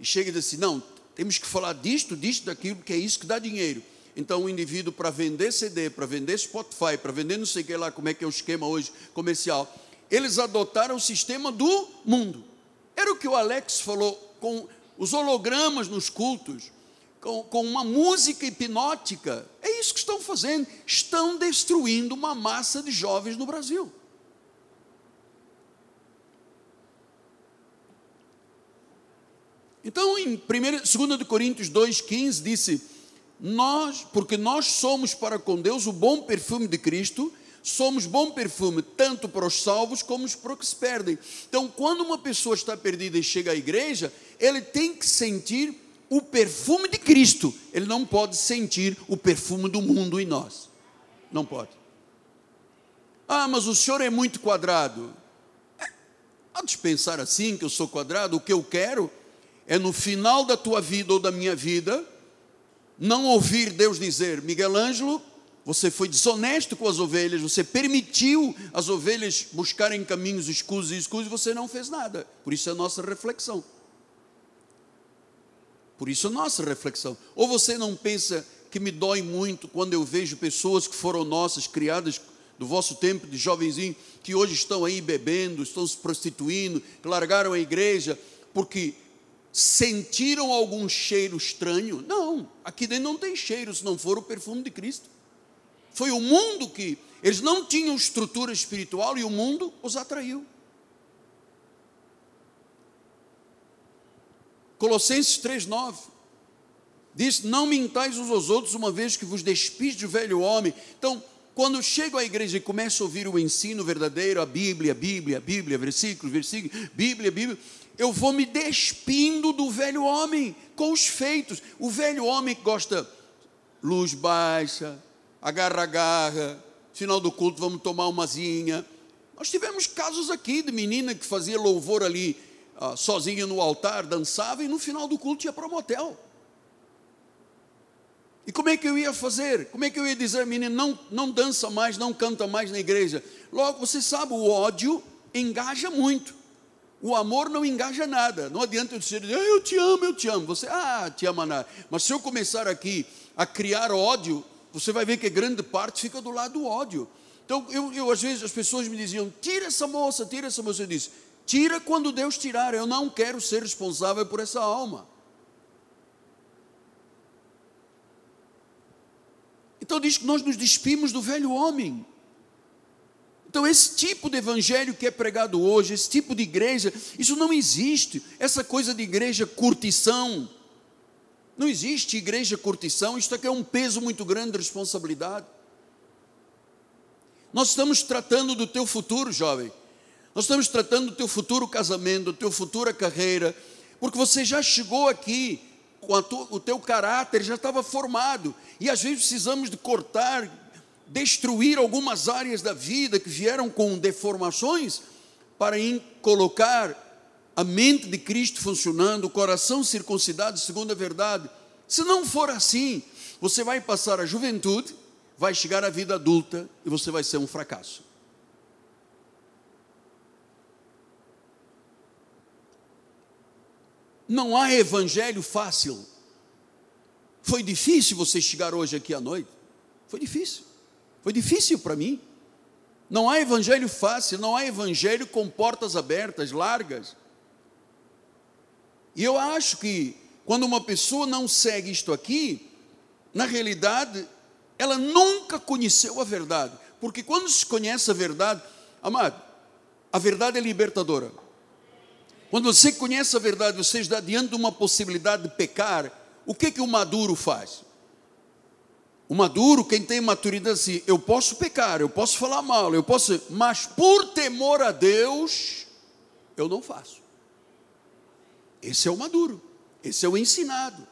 e chega e diz assim: não, temos que falar disto, disto, daquilo, que é isso que dá dinheiro. Então, o indivíduo, para vender CD, para vender Spotify, para vender não sei o que lá, como é que é o esquema hoje comercial, eles adotaram o sistema do mundo. Era o que o Alex falou, com os hologramas nos cultos, com, com uma música hipnótica. É isso que estão fazendo. Estão destruindo uma massa de jovens no Brasil. Então, em 2 Coríntios 2,15 disse: Nós, porque nós somos para com Deus o bom perfume de Cristo, somos bom perfume tanto para os salvos como para os que se perdem. Então, quando uma pessoa está perdida e chega à igreja, ele tem que sentir o perfume de Cristo, ele não pode sentir o perfume do mundo em nós. Não pode. Ah, mas o senhor é muito quadrado. É, de pensar assim, que eu sou quadrado, o que eu quero é no final da tua vida ou da minha vida, não ouvir Deus dizer: Miguel Ângelo, você foi desonesto com as ovelhas, você permitiu as ovelhas buscarem caminhos escusos e escuros e você não fez nada. Por isso é a nossa reflexão. Por isso a nossa reflexão. Ou você não pensa que me dói muito quando eu vejo pessoas que foram nossas, criadas do vosso tempo de jovenzinho, que hoje estão aí bebendo, estão se prostituindo, que largaram a igreja, porque sentiram algum cheiro estranho? Não, aqui dentro não tem cheiro, se não for o perfume de Cristo. Foi o mundo que eles não tinham estrutura espiritual e o mundo os atraiu. Colossenses 3,9 diz: Não mintais uns aos outros, uma vez que vos despis do velho homem. Então, quando chego à igreja e começo a ouvir o ensino verdadeiro, a Bíblia, a Bíblia, a Bíblia, versículos, versículos, Bíblia, Bíblia, eu vou me despindo do velho homem com os feitos. O velho homem que gosta luz baixa, agarra-agarra, final do culto vamos tomar uma zinha. Nós tivemos casos aqui de menina que fazia louvor ali uh, sozinha no altar, dançava e no final do culto ia para o motel. E como é que eu ia fazer? Como é que eu ia dizer, menino, não, não dança mais, não canta mais na igreja? Logo, você sabe, o ódio engaja muito. O amor não engaja nada. Não adianta eu dizer, ah, eu te amo, eu te amo. Você, ah, te ama nada. Mas se eu começar aqui a criar ódio, você vai ver que grande parte fica do lado do ódio. Então, eu, eu às vezes as pessoas me diziam, tira essa moça, tira essa moça. Eu disse, tira quando Deus tirar. Eu não quero ser responsável por essa alma. Então diz que nós nos despimos do velho homem. Então, esse tipo de evangelho que é pregado hoje, esse tipo de igreja, isso não existe. Essa coisa de igreja curtição. Não existe igreja curtição, isto aqui é um peso muito grande de responsabilidade. Nós estamos tratando do teu futuro, jovem. Nós estamos tratando do teu futuro casamento, do teu futura carreira, porque você já chegou aqui com o teu caráter já estava formado. E às vezes precisamos de cortar, destruir algumas áreas da vida que vieram com deformações para colocar a mente de Cristo funcionando, o coração circuncidado segundo a verdade. Se não for assim, você vai passar a juventude, vai chegar à vida adulta e você vai ser um fracasso. Não há evangelho fácil. Foi difícil você chegar hoje aqui à noite? Foi difícil. Foi difícil para mim. Não há evangelho fácil, não há evangelho com portas abertas, largas. E eu acho que quando uma pessoa não segue isto aqui, na realidade, ela nunca conheceu a verdade. Porque quando se conhece a verdade, amado, a verdade é libertadora. Quando você conhece a verdade, você está diante de uma possibilidade de pecar, o que que o maduro faz? O maduro, quem tem maturidade assim, eu posso pecar, eu posso falar mal, eu posso, mas por temor a Deus, eu não faço. Esse é o maduro, esse é o ensinado.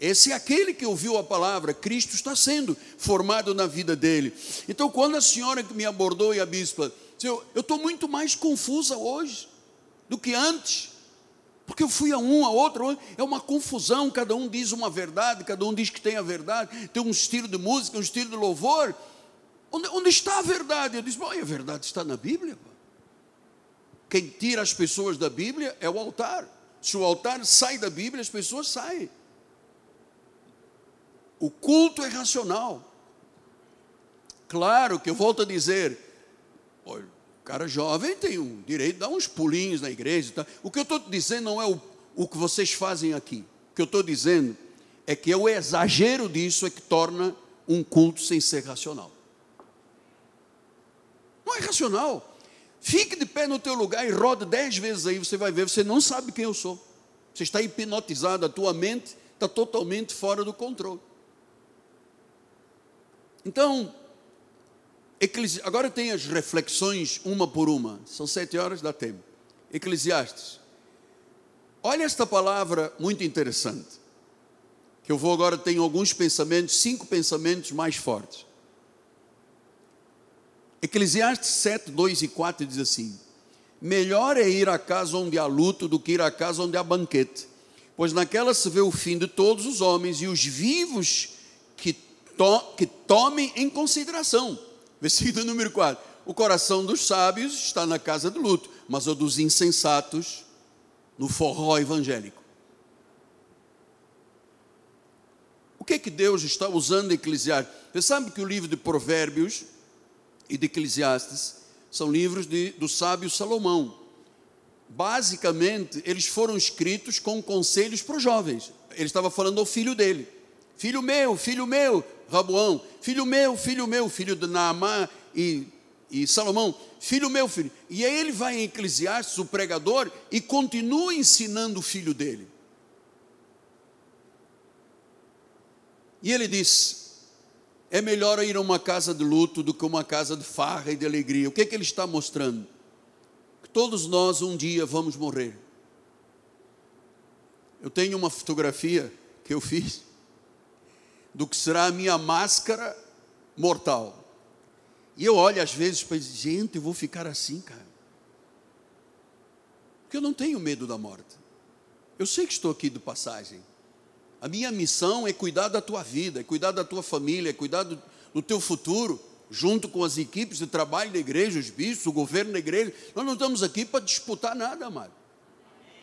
Esse é aquele que ouviu a palavra, Cristo está sendo formado na vida dele. Então, quando a senhora que me abordou e a bispa, eu estou muito mais confusa hoje do que antes. Porque eu fui a um, a outro, é uma confusão, cada um diz uma verdade, cada um diz que tem a verdade, tem um estilo de música, um estilo de louvor. Onde, onde está a verdade? Eu disse, bom, a verdade está na Bíblia. Quem tira as pessoas da Bíblia é o altar. Se o altar sai da Bíblia, as pessoas saem. O culto é racional. Claro que eu volto a dizer, cara jovem tem o direito de dar uns pulinhos na igreja. Tá? O que eu estou dizendo não é o, o que vocês fazem aqui. O que eu estou dizendo é que é o exagero disso é que torna um culto sem ser racional. Não é racional. Fique de pé no teu lugar e roda dez vezes aí, você vai ver, você não sabe quem eu sou. Você está hipnotizado, a tua mente está totalmente fora do controle. Então, Eclesi... Agora tem as reflexões uma por uma. São sete horas, dá tempo. Eclesiastes. Olha esta palavra muito interessante. Que eu vou agora, tenho alguns pensamentos, cinco pensamentos mais fortes. Eclesiastes 7, 2 e 4 diz assim: Melhor é ir à casa onde há luto do que ir à casa onde há banquete, pois naquela se vê o fim de todos os homens e os vivos que, to que tomem em consideração Versículo número 4. O coração dos sábios está na casa do luto, mas o dos insensatos no forró evangélico. O que é que Deus está usando em Eclesiastes? Você sabe que o livro de Provérbios e de Eclesiastes são livros de, do sábio Salomão. basicamente, eles foram escritos com conselhos para os jovens. Ele estava falando ao filho dele: Filho meu, filho meu, Raboão, filho meu, filho meu, filho de Naamã e, e Salomão, filho meu, filho. E aí ele vai em Eclesiastes, o pregador, e continua ensinando o filho dele. E ele diz: é melhor ir a uma casa de luto do que uma casa de farra e de alegria. O que, é que ele está mostrando? Que todos nós um dia vamos morrer. Eu tenho uma fotografia que eu fiz do que será a minha máscara mortal. E eu olho às vezes para dizer, gente, eu vou ficar assim, cara. Porque eu não tenho medo da morte. Eu sei que estou aqui de passagem. A minha missão é cuidar da tua vida, é cuidar da tua família, é cuidar do, do teu futuro, junto com as equipes de trabalho da igreja, os bispos, o governo da igreja. Nós não estamos aqui para disputar nada, amado.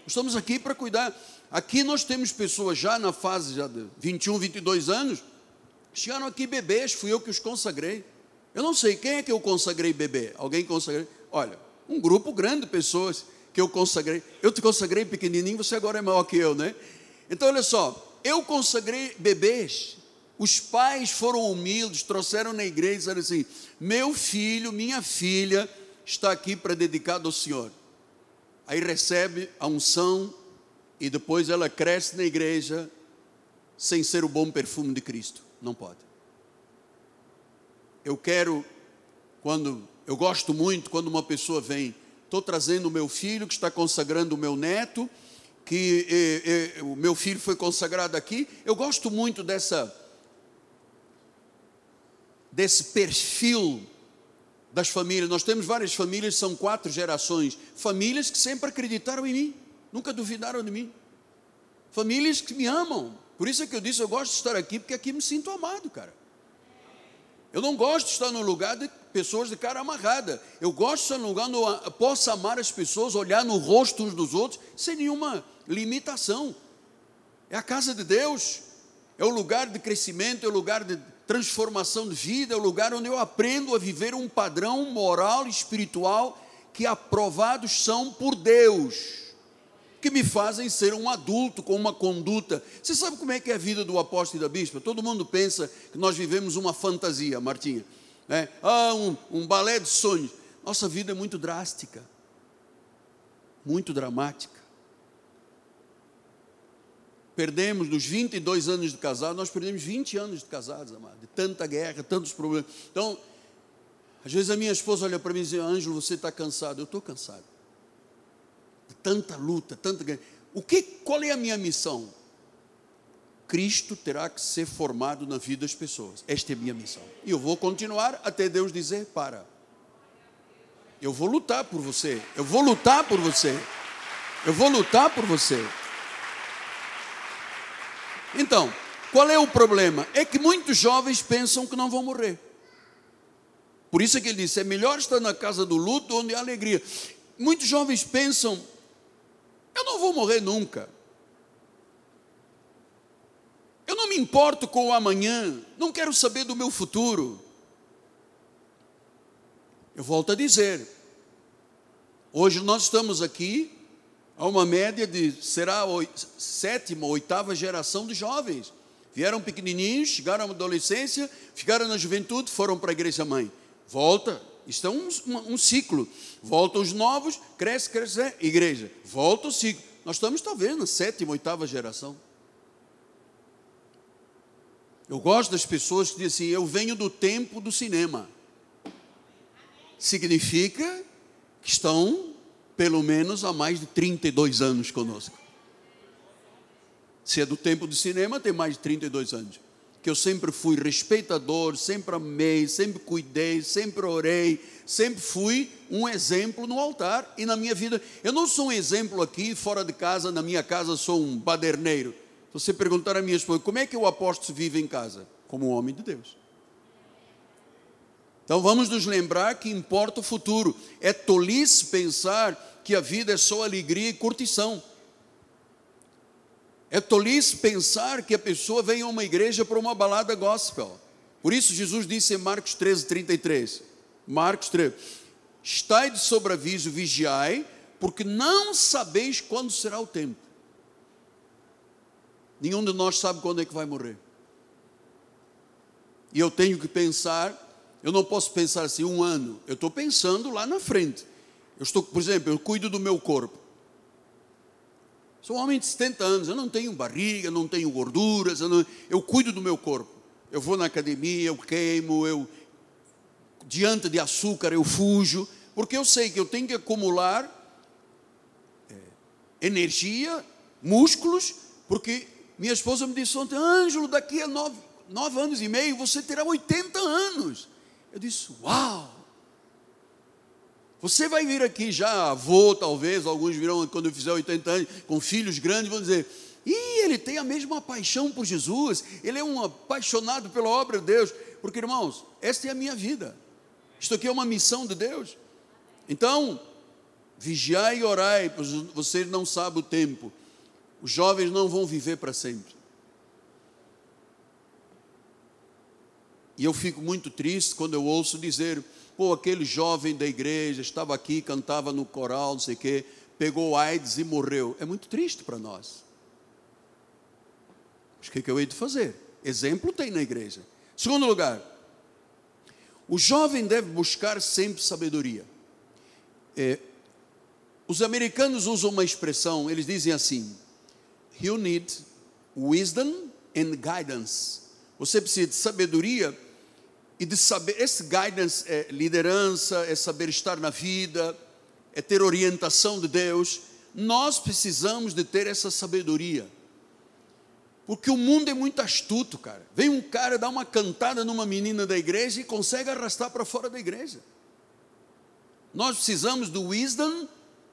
Estamos aqui para cuidar. Aqui nós temos pessoas já na fase já de 21, 22 anos, chegaram aqui bebês, fui eu que os consagrei. Eu não sei quem é que eu consagrei bebê. Alguém consagrei? Olha, um grupo grande de pessoas que eu consagrei. Eu te consagrei pequenininho, você agora é maior que eu, né? Então olha só, eu consagrei bebês. Os pais foram humildes, trouxeram na igreja e disseram assim: Meu filho, minha filha está aqui para dedicado ao Senhor. Aí recebe a unção e depois ela cresce na igreja sem ser o bom perfume de Cristo. Não pode. Eu quero, quando, eu gosto muito quando uma pessoa vem, estou trazendo o meu filho que está consagrando o meu neto que o meu filho foi consagrado aqui. Eu gosto muito dessa desse perfil das famílias. Nós temos várias famílias, são quatro gerações, famílias que sempre acreditaram em mim, nunca duvidaram de mim. Famílias que me amam. Por isso é que eu disse, eu gosto de estar aqui porque aqui me sinto amado, cara. Eu não gosto de estar num lugar de pessoas de cara amarrada. Eu gosto de estar num lugar onde eu possa amar as pessoas, olhar no rosto uns dos outros, sem nenhuma limitação. É a casa de Deus, é o lugar de crescimento, é o lugar de transformação de vida, é o lugar onde eu aprendo a viver um padrão moral e espiritual que aprovados são por Deus que me fazem ser um adulto com uma conduta. Você sabe como é que é a vida do apóstolo e da bispa? Todo mundo pensa que nós vivemos uma fantasia, Martinha. Né? Ah, um, um balé de sonhos. Nossa vida é muito drástica, muito dramática. Perdemos dos 22 anos de casado, nós perdemos 20 anos de casados, amado, de tanta guerra, tantos problemas. Então, às vezes a minha esposa olha para mim e diz: Ângelo, você está cansado. Eu estou cansado tanta luta, tanta o que, qual é a minha missão? Cristo terá que ser formado na vida das pessoas. Esta é a minha missão. E eu vou continuar até Deus dizer para. Eu vou lutar por você. Eu vou lutar por você. Eu vou lutar por você. Então, qual é o problema? É que muitos jovens pensam que não vão morrer. Por isso é que ele disse: é melhor estar na casa do luto onde há alegria. Muitos jovens pensam, eu não vou morrer nunca. Eu não me importo com o amanhã, não quero saber do meu futuro. Eu volto a dizer, hoje nós estamos aqui a uma média de, será sétima, oitava geração de jovens. Vieram pequenininhos, chegaram à adolescência, ficaram na juventude, foram para a igreja mãe. Volta, isto é um, um, ciclo. Voltam os novos, cresce, cresce, é, igreja. Volta o ciclo. Nós estamos talvez na sétima, oitava geração. Eu gosto das pessoas que dizem assim: eu venho do tempo do cinema. Significa que estão pelo menos há mais de 32 anos conosco. Se é do tempo do cinema, tem mais de 32 anos que eu sempre fui respeitador, sempre amei, sempre cuidei, sempre orei, sempre fui um exemplo no altar e na minha vida. Eu não sou um exemplo aqui, fora de casa, na minha casa sou um baderneiro. Se você perguntar a minha esposa, como é que o apóstolo vive em casa? Como um homem de Deus. Então vamos nos lembrar que importa o futuro. É tolice pensar que a vida é só alegria e curtição. É tolice pensar que a pessoa vem a uma igreja para uma balada gospel. Por isso Jesus disse em Marcos 13, 33. Marcos 13. Estai de sobreaviso, vigiai, porque não sabeis quando será o tempo. Nenhum de nós sabe quando é que vai morrer. E eu tenho que pensar, eu não posso pensar assim um ano, eu estou pensando lá na frente. Eu estou, por exemplo, eu cuido do meu corpo. Sou um homem de 70 anos, eu não tenho barriga, não tenho gorduras, eu, não, eu cuido do meu corpo. Eu vou na academia, eu queimo, eu diante de açúcar eu fujo, porque eu sei que eu tenho que acumular é, energia, músculos, porque minha esposa me disse ontem, Ângelo, daqui a nove, nove anos e meio você terá 80 anos. Eu disse, uau! Você vai vir aqui já avô, talvez, alguns virão quando eu fizer 80 anos, com filhos grandes, vão dizer, e ele tem a mesma paixão por Jesus, ele é um apaixonado pela obra de Deus, porque irmãos, esta é a minha vida, isto aqui é uma missão de Deus. Então, vigiai e orai, pois vocês não sabem o tempo. Os jovens não vão viver para sempre. E eu fico muito triste quando eu ouço dizer, pô, aquele jovem da igreja estava aqui, cantava no coral, não sei o quê, pegou AIDS e morreu. É muito triste para nós. Mas o que, que eu hei de fazer? Exemplo tem na igreja. Segundo lugar, o jovem deve buscar sempre sabedoria. É, os americanos usam uma expressão, eles dizem assim: You need wisdom and guidance. Você precisa de sabedoria e de saber. Esse guidance é liderança, é saber estar na vida, é ter orientação de Deus. Nós precisamos de ter essa sabedoria. Porque o mundo é muito astuto, cara. Vem um cara dar uma cantada numa menina da igreja e consegue arrastar para fora da igreja. Nós precisamos do wisdom,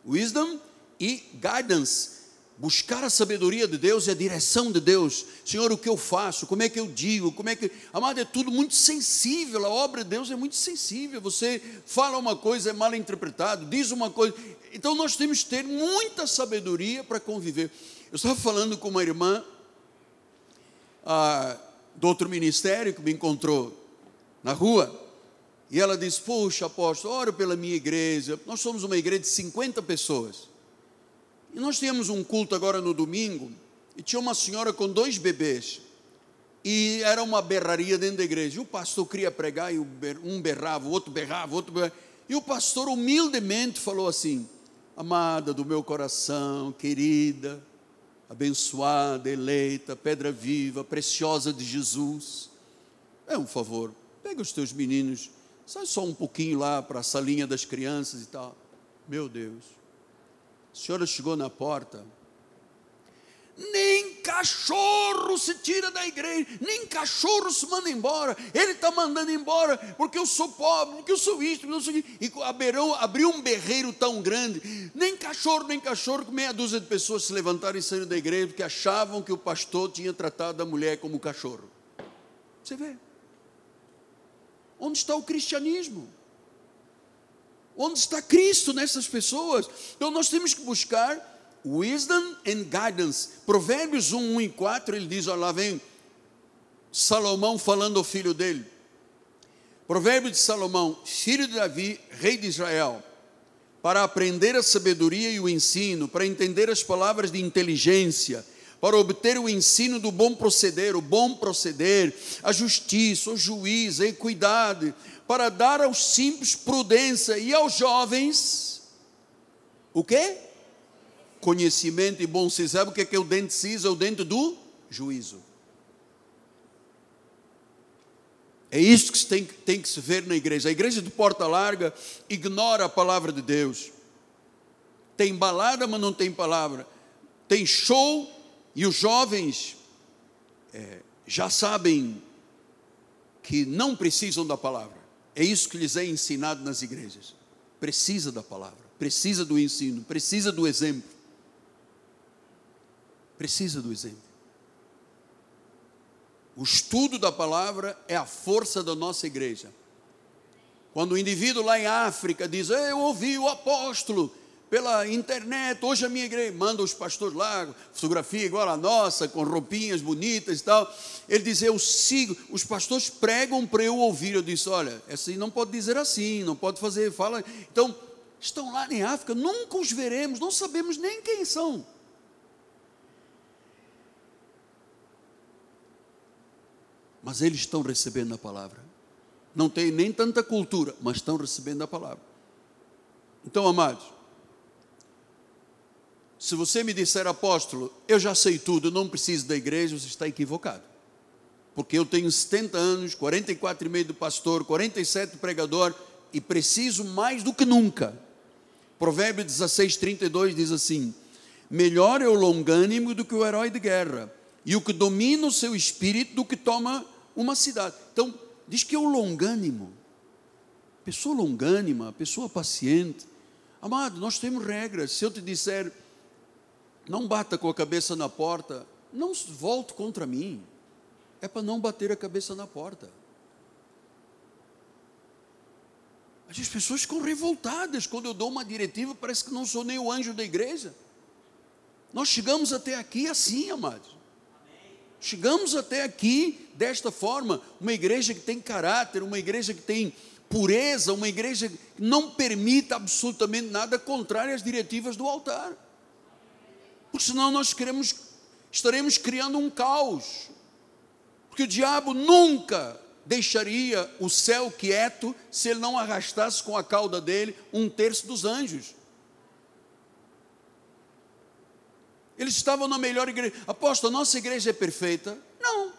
wisdom e guidance. Buscar a sabedoria de Deus e a direção de Deus. Senhor, o que eu faço? Como é que eu digo? Como é que. Amado, é tudo muito sensível. A obra de Deus é muito sensível. Você fala uma coisa, é mal interpretado, diz uma coisa. Então nós temos que ter muita sabedoria para conviver. Eu estava falando com uma irmã ah, do outro ministério que me encontrou na rua. E ela disse: Puxa, apóstolo, oro pela minha igreja. Nós somos uma igreja de 50 pessoas. E nós tínhamos um culto agora no domingo. E tinha uma senhora com dois bebês. E era uma berraria dentro da igreja. E o pastor queria pregar, e um berrava, o outro berrava, o outro berrava. E o pastor humildemente falou assim: Amada do meu coração, querida, abençoada, eleita, pedra viva, preciosa de Jesus. É um favor, pega os teus meninos Sai só um pouquinho lá para a salinha das crianças e tal. Meu Deus. A senhora chegou na porta. Nem cachorro se tira da igreja, nem cachorro se manda embora. Ele está mandando embora porque eu sou pobre, porque eu sou isto, porque eu sou isso. E abriu, abriu um berreiro tão grande. Nem cachorro, nem cachorro, que meia dúzia de pessoas se levantaram e saíram da igreja porque achavam que o pastor tinha tratado a mulher como cachorro. Você vê. Onde está o cristianismo? Onde está Cristo nessas pessoas? Então nós temos que buscar wisdom and guidance. Provérbios 1, 1 e 4, ele diz: olha lá vem Salomão falando ao filho dele. Provérbio de Salomão, filho de Davi, rei de Israel, para aprender a sabedoria e o ensino, para entender as palavras de inteligência, para obter o ensino do bom proceder, o bom proceder, a justiça, o juízo, a equidade, para dar aos simples prudência e aos jovens o quê? Conhecimento e bom senso. Sabe o que é, que é o dente cis? É o dente do juízo. É isso que tem, tem que se ver na igreja. A igreja de porta larga ignora a palavra de Deus. Tem balada, mas não tem palavra. Tem show, e os jovens é, já sabem que não precisam da palavra. É isso que lhes é ensinado nas igrejas. Precisa da palavra, precisa do ensino, precisa do exemplo. Precisa do exemplo. O estudo da palavra é a força da nossa igreja. Quando o indivíduo lá em África diz: Eu ouvi o apóstolo, pela internet. Hoje a minha igreja manda os pastores lá, fotografia igual a nossa, com roupinhas bonitas e tal. Ele diz: Eu sigo. Os pastores pregam para eu ouvir. Eu disse: Olha, assim não pode dizer assim, não pode fazer. Fala. Então, estão lá em África, nunca os veremos, não sabemos nem quem são. Mas eles estão recebendo a palavra. Não tem nem tanta cultura, mas estão recebendo a palavra. Então, amados, se você me disser, apóstolo, eu já sei tudo, não preciso da igreja, você está equivocado. Porque eu tenho 70 anos, 44 e meio do pastor, 47 pregador e preciso mais do que nunca. Provérbio 16, 32 diz assim: Melhor é o longânimo do que o herói de guerra, e o que domina o seu espírito do que toma uma cidade. Então, diz que é o longânimo. Pessoa longânima, pessoa paciente. Amado, nós temos regras. Se eu te disser, não bata com a cabeça na porta, não volte contra mim. É para não bater a cabeça na porta. As pessoas ficam revoltadas quando eu dou uma diretiva, parece que não sou nem o anjo da igreja. Nós chegamos até aqui assim, amados. Chegamos até aqui desta forma, uma igreja que tem caráter, uma igreja que tem pureza, uma igreja que não permita absolutamente nada contrário às diretivas do altar porque senão nós queremos, estaremos criando um caos. Porque o diabo nunca deixaria o céu quieto se ele não arrastasse com a cauda dele um terço dos anjos. Eles estavam na melhor igreja. Aposto, a nossa igreja é perfeita? Não.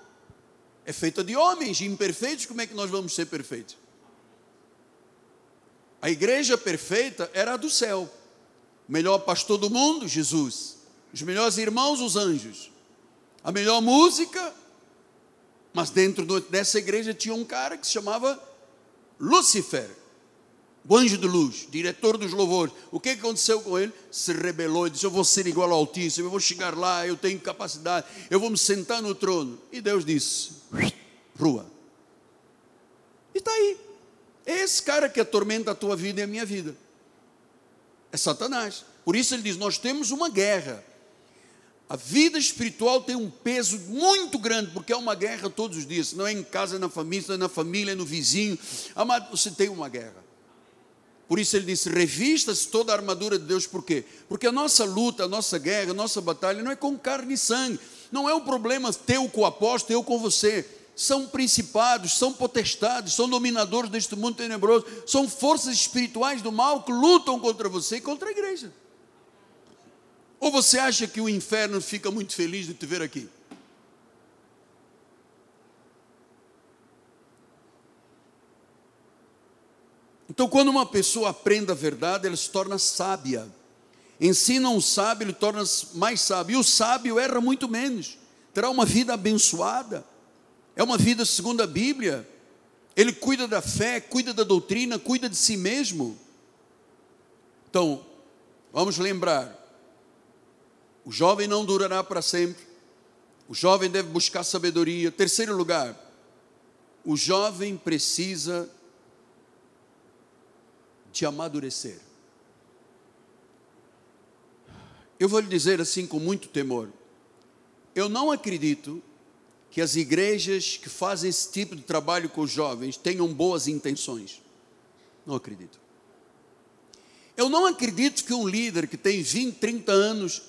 É feita de homens imperfeitos, como é que nós vamos ser perfeitos? A igreja perfeita era a do céu. O melhor pastor do mundo, Jesus. Os melhores irmãos, os anjos. A melhor música, mas dentro dessa igreja tinha um cara que se chamava Lúcifer, o anjo de luz, diretor dos louvores. O que aconteceu com ele? Se rebelou e disse: Eu vou ser igual ao Altíssimo, eu vou chegar lá, eu tenho capacidade, eu vou me sentar no trono. E Deus disse: Rua. E está aí. É esse cara que atormenta a tua vida e a minha vida. É Satanás. Por isso ele diz: Nós temos uma guerra a vida espiritual tem um peso muito grande, porque é uma guerra todos os dias. Não é em casa, é na família, é na família, é no vizinho. Amado, você tem uma guerra. Por isso ele disse: revista-se toda a armadura de Deus, por quê? Porque a nossa luta, a nossa guerra, a nossa batalha não é com carne e sangue. Não é um problema teu com o apóstolo, eu com você. São principados, são potestades, são dominadores deste mundo tenebroso, são forças espirituais do mal que lutam contra você e contra a igreja. Ou você acha que o inferno fica muito feliz de te ver aqui? Então, quando uma pessoa aprende a verdade, ela se torna sábia. Ensina um sábio, ele torna-se mais sábio. E o sábio erra muito menos. Terá uma vida abençoada. É uma vida segundo a Bíblia. Ele cuida da fé, cuida da doutrina, cuida de si mesmo. Então, vamos lembrar: o jovem não durará para sempre. O jovem deve buscar sabedoria. Terceiro lugar, o jovem precisa de amadurecer. Eu vou lhe dizer assim com muito temor. Eu não acredito que as igrejas que fazem esse tipo de trabalho com os jovens tenham boas intenções. Não acredito. Eu não acredito que um líder que tem 20, 30 anos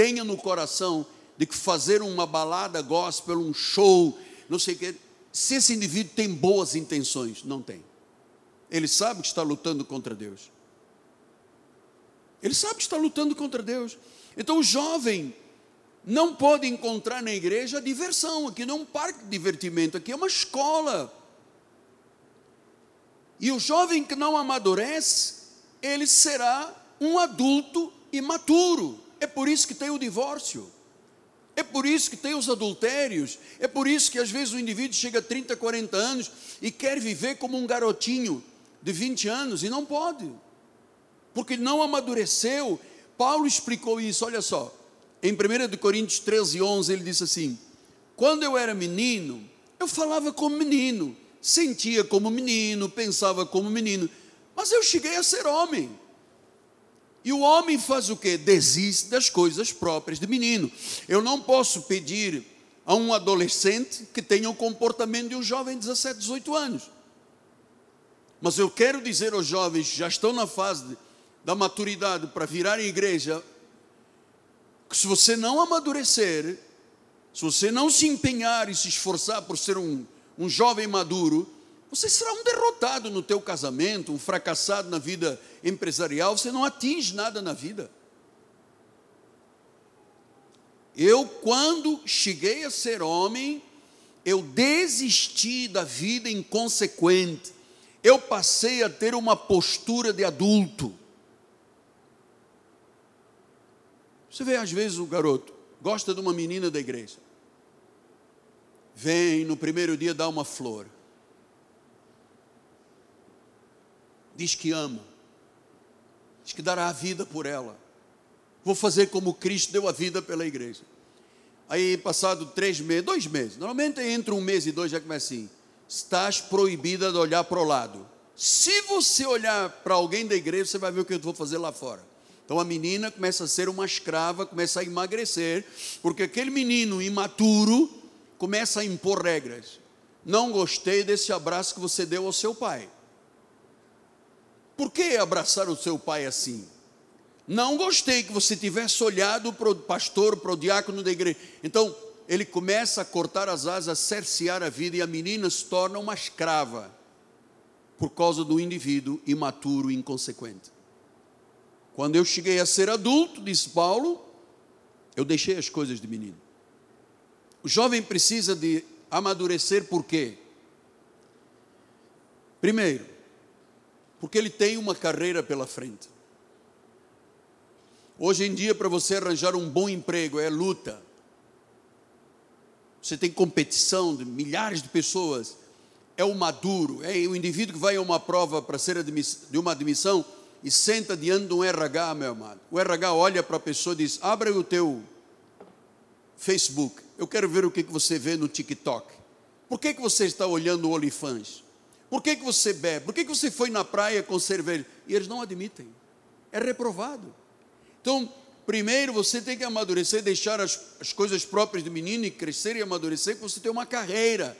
tenha no coração de que fazer uma balada gospel, um show, não sei o que, se esse indivíduo tem boas intenções, não tem. Ele sabe que está lutando contra Deus. Ele sabe que está lutando contra Deus. Então o jovem não pode encontrar na igreja diversão. Aqui não é um parque de divertimento, aqui é uma escola. E o jovem que não amadurece, ele será um adulto imaturo. É por isso que tem o divórcio. É por isso que tem os adultérios. É por isso que às vezes o indivíduo chega a 30, 40 anos e quer viver como um garotinho de 20 anos e não pode. Porque não amadureceu. Paulo explicou isso, olha só. Em 1 Coríntios 13, 11, ele disse assim: Quando eu era menino, eu falava como menino, sentia como menino, pensava como menino, mas eu cheguei a ser homem. E o homem faz o que? Desiste das coisas próprias de menino. Eu não posso pedir a um adolescente que tenha o comportamento de um jovem de 17, 18 anos. Mas eu quero dizer aos jovens que já estão na fase de, da maturidade para virar igreja, que se você não amadurecer, se você não se empenhar e se esforçar por ser um, um jovem maduro, você será um derrotado no teu casamento, um fracassado na vida empresarial, você não atinge nada na vida. Eu, quando cheguei a ser homem, eu desisti da vida inconsequente. Eu passei a ter uma postura de adulto. Você vê, às vezes, o garoto gosta de uma menina da igreja. Vem no primeiro dia dar uma flor. Diz que ama. Diz que dará a vida por ela. Vou fazer como Cristo deu a vida pela igreja. Aí, passado três meses, dois meses, normalmente entre um mês e dois já começa assim: estás proibida de olhar para o lado. Se você olhar para alguém da igreja, você vai ver o que eu vou fazer lá fora. Então a menina começa a ser uma escrava, começa a emagrecer, porque aquele menino imaturo começa a impor regras. Não gostei desse abraço que você deu ao seu pai. Por que abraçar o seu pai assim? Não gostei que você tivesse olhado para o pastor, para o diácono da igreja. Então, ele começa a cortar as asas, a cercear a vida, e a menina se torna uma escrava, por causa do indivíduo imaturo e inconsequente. Quando eu cheguei a ser adulto, disse Paulo, eu deixei as coisas de menino. O jovem precisa de amadurecer por quê? Primeiro, porque ele tem uma carreira pela frente. Hoje em dia, para você arranjar um bom emprego, é luta. Você tem competição de milhares de pessoas. É o maduro, é o indivíduo que vai a uma prova para ser de uma admissão e senta diante de um RH, meu amado. O RH olha para a pessoa e diz: Abra o teu Facebook. Eu quero ver o que, que você vê no TikTok. Por que, que você está olhando o OnlyFans? Por que, que você bebe? Por que, que você foi na praia com cerveja? E eles não admitem. É reprovado. Então, primeiro você tem que amadurecer, deixar as, as coisas próprias do menino e crescer e amadurecer, que você tem uma carreira.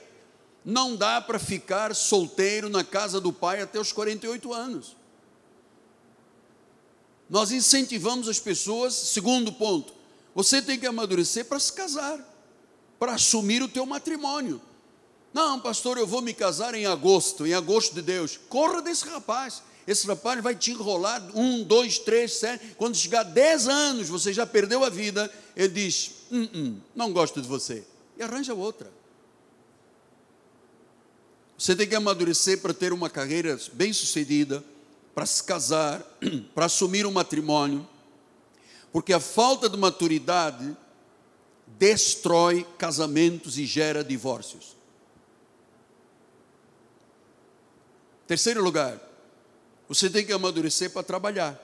Não dá para ficar solteiro na casa do pai até os 48 anos. Nós incentivamos as pessoas, segundo ponto, você tem que amadurecer para se casar, para assumir o teu matrimônio. Não, pastor, eu vou me casar em agosto, em agosto de Deus. Corra desse rapaz. Esse rapaz vai te enrolar um, dois, três, sete. Quando chegar dez anos, você já perdeu a vida. Ele diz: hum, hum, não gosto de você. E arranja outra. Você tem que amadurecer para ter uma carreira bem sucedida, para se casar, para assumir um matrimônio, porque a falta de maturidade destrói casamentos e gera divórcios. Terceiro lugar, você tem que amadurecer para trabalhar.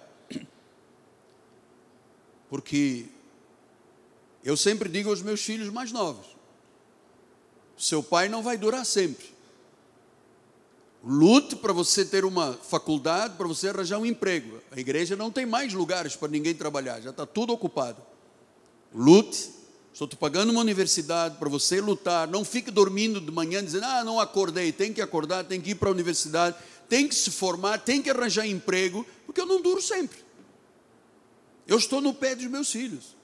Porque eu sempre digo aos meus filhos mais novos: seu pai não vai durar sempre. Lute para você ter uma faculdade, para você arranjar um emprego. A igreja não tem mais lugares para ninguém trabalhar, já está tudo ocupado. Lute, estou te pagando uma universidade para você lutar. Não fique dormindo de manhã dizendo, ah, não acordei. Tem que acordar, tem que ir para a universidade tem que se formar, tem que arranjar emprego, porque eu não duro sempre. Eu estou no pé dos meus filhos.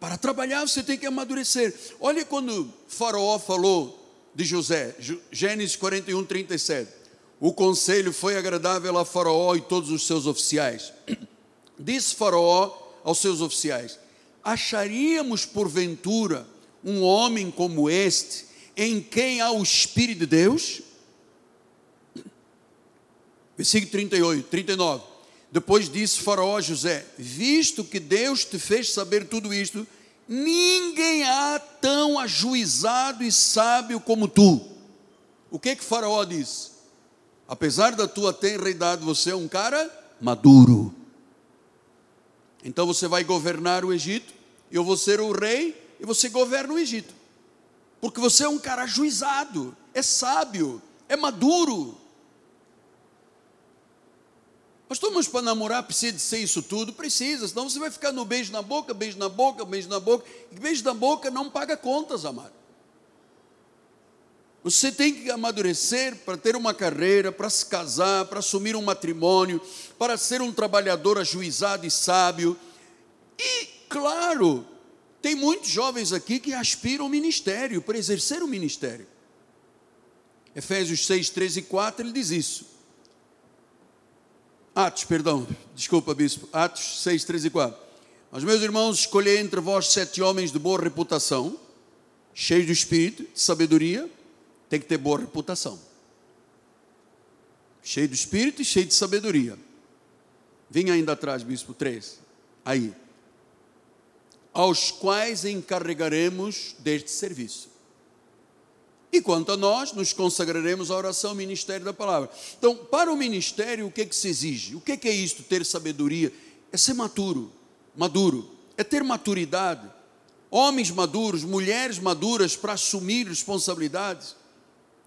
Para trabalhar você tem que amadurecer. Olha quando Faraó falou de José, Gênesis 41, 37. O conselho foi agradável a Faraó e todos os seus oficiais. Disse Faraó aos seus oficiais: Acharíamos porventura um homem como este em quem há o Espírito de Deus. Versículo 38, 39. Depois disse Faraó a José: Visto que Deus te fez saber tudo isto, ninguém há tão ajuizado e sábio como tu. O que que Faraó disse? Apesar da tua tenra idade, você é um cara maduro. Então você vai governar o Egito, eu vou ser o rei e você governa o Egito porque você é um cara ajuizado, é sábio, é maduro. Pastor, mas para namorar precisa de ser isso tudo? Precisa, senão você vai ficar no beijo na boca, beijo na boca, beijo na boca. E beijo na boca não paga contas, amado. Você tem que amadurecer para ter uma carreira, para se casar, para assumir um matrimônio, para ser um trabalhador ajuizado e sábio. E, claro, tem muitos jovens aqui que aspiram ao ministério, para exercer o ministério. Efésios 6, 13 e 4, ele diz isso. Atos, perdão, desculpa, bispo. Atos 6, 13 e 4. Mas, meus irmãos, escolhei entre vós sete homens de boa reputação, cheios do espírito, de sabedoria, tem que ter boa reputação. Cheio do espírito e cheio de sabedoria. Vem ainda atrás, bispo 3. Aí. Aos quais encarregaremos deste serviço. E quanto a nós, nos consagraremos à oração, ao ministério da palavra. Então, para o ministério, o que, é que se exige? O que é, que é isto, ter sabedoria? É ser maturo, maduro, é ter maturidade. Homens maduros, mulheres maduras para assumir responsabilidades.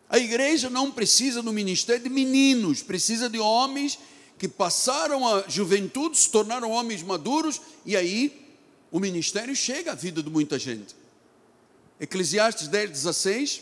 A igreja não precisa no ministério de meninos, precisa de homens que passaram a juventude, se tornaram homens maduros, e aí o ministério chega à vida de muita gente. Eclesiastes 10, 16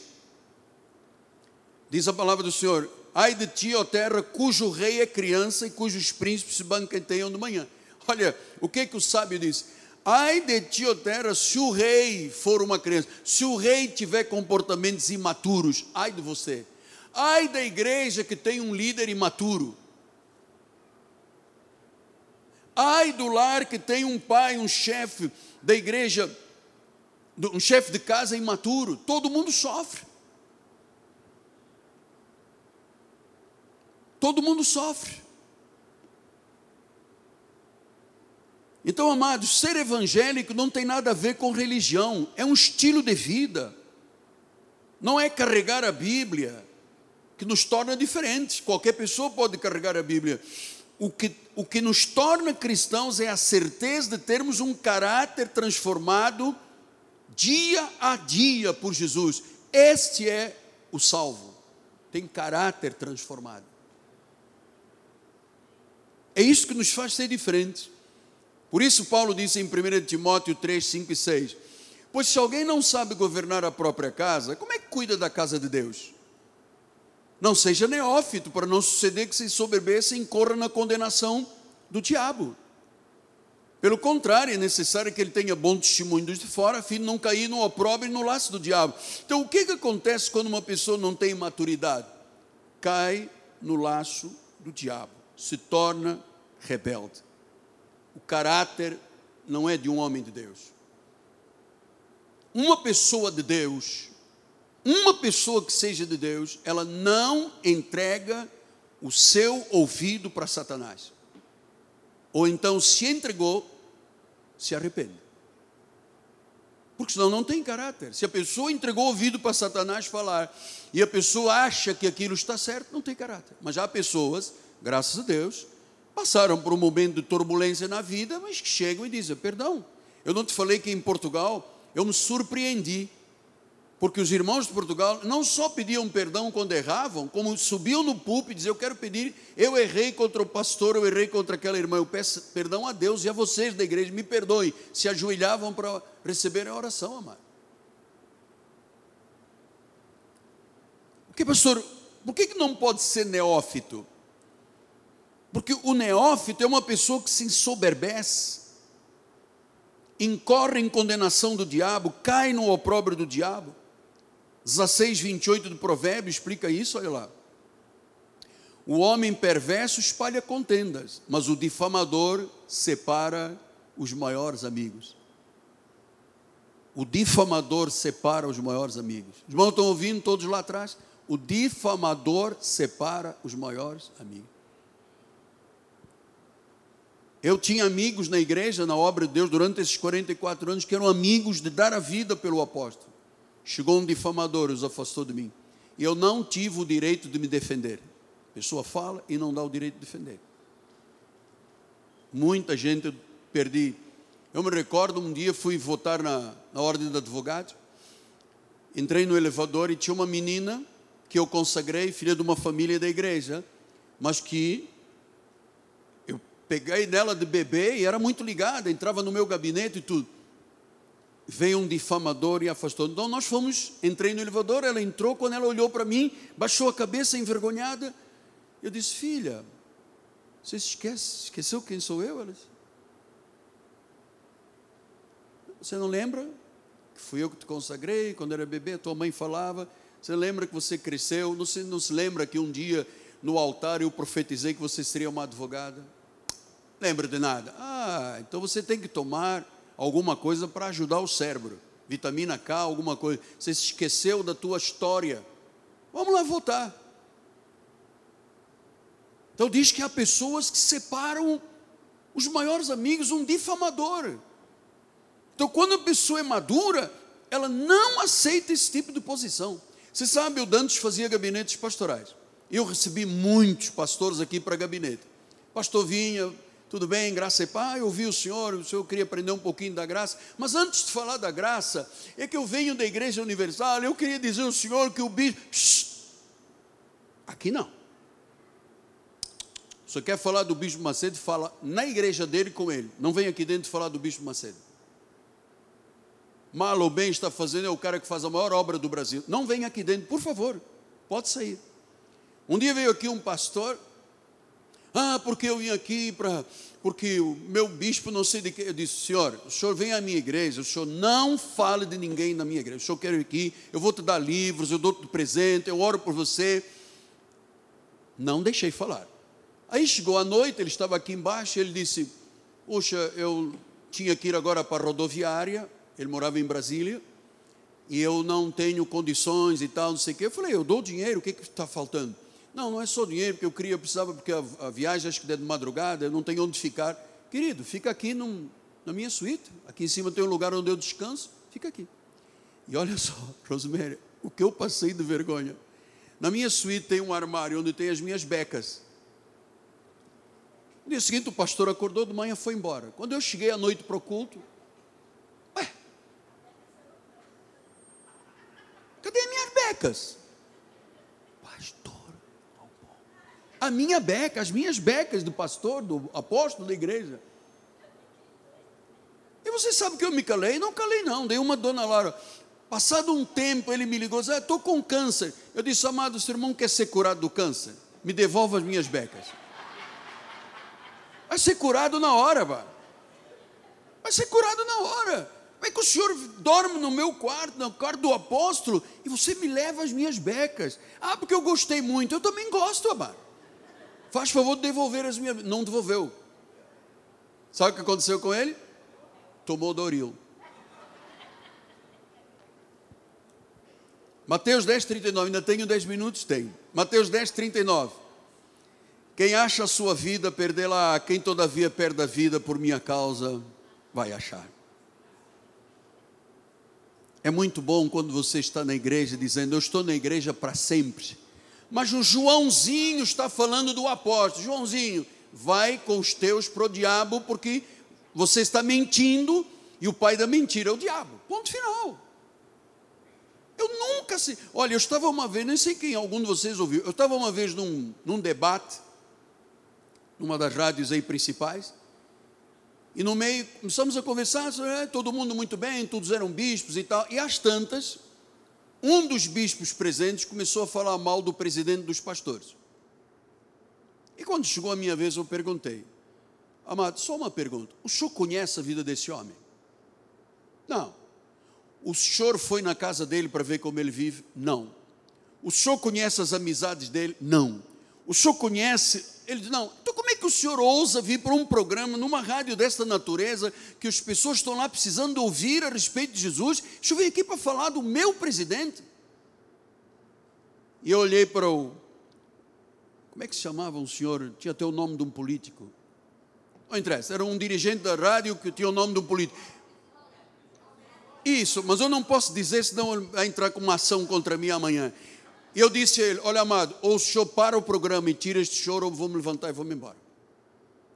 Diz a palavra do Senhor: Ai de ti, ó terra, cujo rei é criança e cujos príncipes se banqueteiam de manhã. Olha, o que que o sábio diz? Ai de ti, ó terra, se o rei for uma criança, se o rei tiver comportamentos imaturos, ai de você. Ai da igreja que tem um líder imaturo. Ai do lar que tem um pai, um chefe da igreja, um chefe de casa imaturo. Todo mundo sofre. Todo mundo sofre. Então, amados, ser evangélico não tem nada a ver com religião, é um estilo de vida. Não é carregar a Bíblia que nos torna diferentes. Qualquer pessoa pode carregar a Bíblia. O que, o que nos torna cristãos é a certeza de termos um caráter transformado dia a dia por Jesus. Este é o salvo. Tem caráter transformado. É isso que nos faz ser diferentes. Por isso, Paulo disse em 1 Timóteo 3, 5 e 6: Pois se alguém não sabe governar a própria casa, como é que cuida da casa de Deus? Não seja neófito, para não suceder que se soberbeça e incorra na condenação do diabo. Pelo contrário, é necessário que ele tenha bom testemunho dos de fora, a fim de não cair no opróbrio e no laço do diabo. Então, o que, que acontece quando uma pessoa não tem maturidade? Cai no laço do diabo se torna rebelde. O caráter não é de um homem de Deus. Uma pessoa de Deus, uma pessoa que seja de Deus, ela não entrega o seu ouvido para Satanás. Ou então, se entregou, se arrepende. Porque senão não tem caráter. Se a pessoa entregou o ouvido para Satanás falar e a pessoa acha que aquilo está certo, não tem caráter. Mas há pessoas graças a Deus, passaram por um momento de turbulência na vida, mas que chegam e dizem: Perdão, eu não te falei que em Portugal eu me surpreendi, porque os irmãos de Portugal não só pediam perdão quando erravam, como subiam no púlpito e diziam: Eu quero pedir, eu errei contra o pastor, eu errei contra aquela irmã, eu peço perdão a Deus e a vocês da igreja, me perdoem. Se ajoelhavam para receber a oração, amado. Porque, pastor, por que não pode ser neófito? Porque o neófito é uma pessoa que se ensoberbece, incorre em condenação do diabo, cai no opróbrio do diabo. 16, 28 do provérbio explica isso, olha lá. O homem perverso espalha contendas, mas o difamador separa os maiores amigos. O difamador separa os maiores amigos. Os irmãos estão ouvindo todos lá atrás? O difamador separa os maiores amigos. Eu tinha amigos na igreja, na obra de Deus, durante esses 44 anos, que eram amigos de dar a vida pelo apóstolo. Chegou um difamador, os afastou de mim. E eu não tive o direito de me defender. A pessoa fala e não dá o direito de defender. Muita gente perdi. Eu me recordo, um dia fui votar na, na ordem de advogados. Entrei no elevador e tinha uma menina que eu consagrei, filha de uma família da igreja, mas que Peguei nela de bebê e era muito ligada, entrava no meu gabinete e tudo. veio um difamador e afastou. Então nós fomos, entrei no elevador, ela entrou, quando ela olhou para mim, baixou a cabeça envergonhada. Eu disse, filha, você esquece, esqueceu quem sou eu? Ela disse, você não lembra que fui eu que te consagrei quando era bebê? Tua mãe falava. Você lembra que você cresceu? Não se, não se lembra que um dia no altar eu profetizei que você seria uma advogada? Lembra de nada? Ah, então você tem que tomar alguma coisa para ajudar o cérebro. Vitamina K, alguma coisa. Você se esqueceu da tua história. Vamos lá voltar. Então diz que há pessoas que separam os maiores amigos, um difamador. Então, quando a pessoa é madura, ela não aceita esse tipo de posição. Você sabe, eu antes fazia gabinetes pastorais. Eu recebi muitos pastores aqui para gabinete. Pastor vinha, tudo bem, graça e paz, eu ouvi o senhor, o senhor queria aprender um pouquinho da graça, mas antes de falar da graça, é que eu venho da Igreja Universal, eu queria dizer ao senhor que o bispo. aqui não. Você quer falar do bispo Macedo, fala na igreja dele com ele. Não vem aqui dentro falar do bispo Macedo mal ou bem está fazendo, é o cara que faz a maior obra do Brasil. Não venha aqui dentro, por favor, pode sair. Um dia veio aqui um pastor, ah, porque eu vim aqui para. Porque o meu bispo não sei de que. Eu disse, senhor, o senhor vem à minha igreja, o senhor não fale de ninguém na minha igreja. O senhor quer ir aqui, eu vou te dar livros, eu dou-te presente, eu oro por você. Não deixei falar. Aí chegou a noite, ele estava aqui embaixo, ele disse: Puxa, eu tinha que ir agora para a rodoviária, ele morava em Brasília, e eu não tenho condições e tal, não sei o quê. Eu falei, eu dou dinheiro, o que está faltando? Não, não é só dinheiro, porque eu queria, eu precisava, porque a, a, viagem acho que é de madrugada, eu não tenho onde ficar. Querido, fica aqui num, na minha suíte, aqui em cima tem um lugar onde eu descanso, fica aqui. E olha só, Rosemary, o que eu passei de vergonha. Na minha suíte tem um armário onde tem as minhas becas. No dia seguinte, o pastor acordou de manhã e foi embora. Quando eu cheguei à noite para o culto, Cadê minhas becas? Pastor, a minha beca, as minhas becas do pastor, do apóstolo da igreja. E você sabe que eu me calei? Não calei, não. Dei uma dona Laura. Passado um tempo, ele me ligou, disse, estou com câncer. Eu disse, amado, seu irmão quer ser curado do câncer? Me devolva as minhas becas. Vai ser curado na hora, vai. Vai ser curado na hora. Como é que o senhor dorme no meu quarto, no quarto do apóstolo, e você me leva as minhas becas? Ah, porque eu gostei muito. Eu também gosto, amado. Faz favor de devolver as minhas. Não devolveu. Sabe o que aconteceu com ele? Tomou Doril. Mateus 10, 39. Ainda tenho 10 minutos? Tenho. Mateus 10, 39. Quem acha a sua vida, perdê-la. Quem todavia perde a vida por minha causa, vai achar. É muito bom quando você está na igreja dizendo, eu estou na igreja para sempre. Mas o Joãozinho está falando do apóstolo. Joãozinho, vai com os teus para o diabo, porque você está mentindo e o pai da mentira é o diabo. Ponto final. Eu nunca sei. Olha, eu estava uma vez, nem sei quem algum de vocês ouviu, eu estava uma vez num, num debate, numa das rádios aí principais, e no meio, começamos a conversar, é, todo mundo muito bem, todos eram bispos e tal. E às tantas, um dos bispos presentes começou a falar mal do presidente dos pastores. E quando chegou a minha vez, eu perguntei: Amado, só uma pergunta. O senhor conhece a vida desse homem? Não. O senhor foi na casa dele para ver como ele vive? Não. O senhor conhece as amizades dele? Não. O senhor conhece ele diz: Não, então como é que o senhor ousa vir para um programa, numa rádio desta natureza, que as pessoas estão lá precisando ouvir a respeito de Jesus? Deixa eu vir aqui para falar do meu presidente. E eu olhei para o. Como é que se chamava um senhor? Tinha até o nome de um político. Não interessa, era um dirigente da rádio que tinha o nome de um político. Isso, mas eu não posso dizer, senão vai entrar com uma ação contra mim amanhã. E eu disse a ele: Olha, amado, ou o senhor para o programa e tira este choro, ou vou me levantar e vou me embora.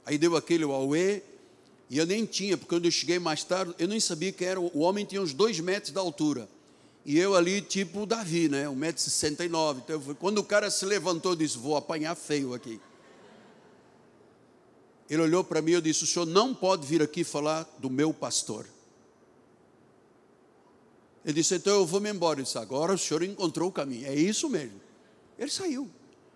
Aí deu aquele auê, e eu nem tinha, porque quando eu cheguei mais tarde, eu nem sabia que era. O homem tinha uns dois metros de altura. E eu ali, tipo Davi, né? 1,69m. Então, quando o cara se levantou, eu disse: Vou apanhar feio aqui. Ele olhou para mim e disse: O senhor não pode vir aqui falar do meu pastor. Ele disse: Então eu vou me embora. Ele disse: Agora o senhor encontrou o caminho. É isso mesmo. Ele saiu.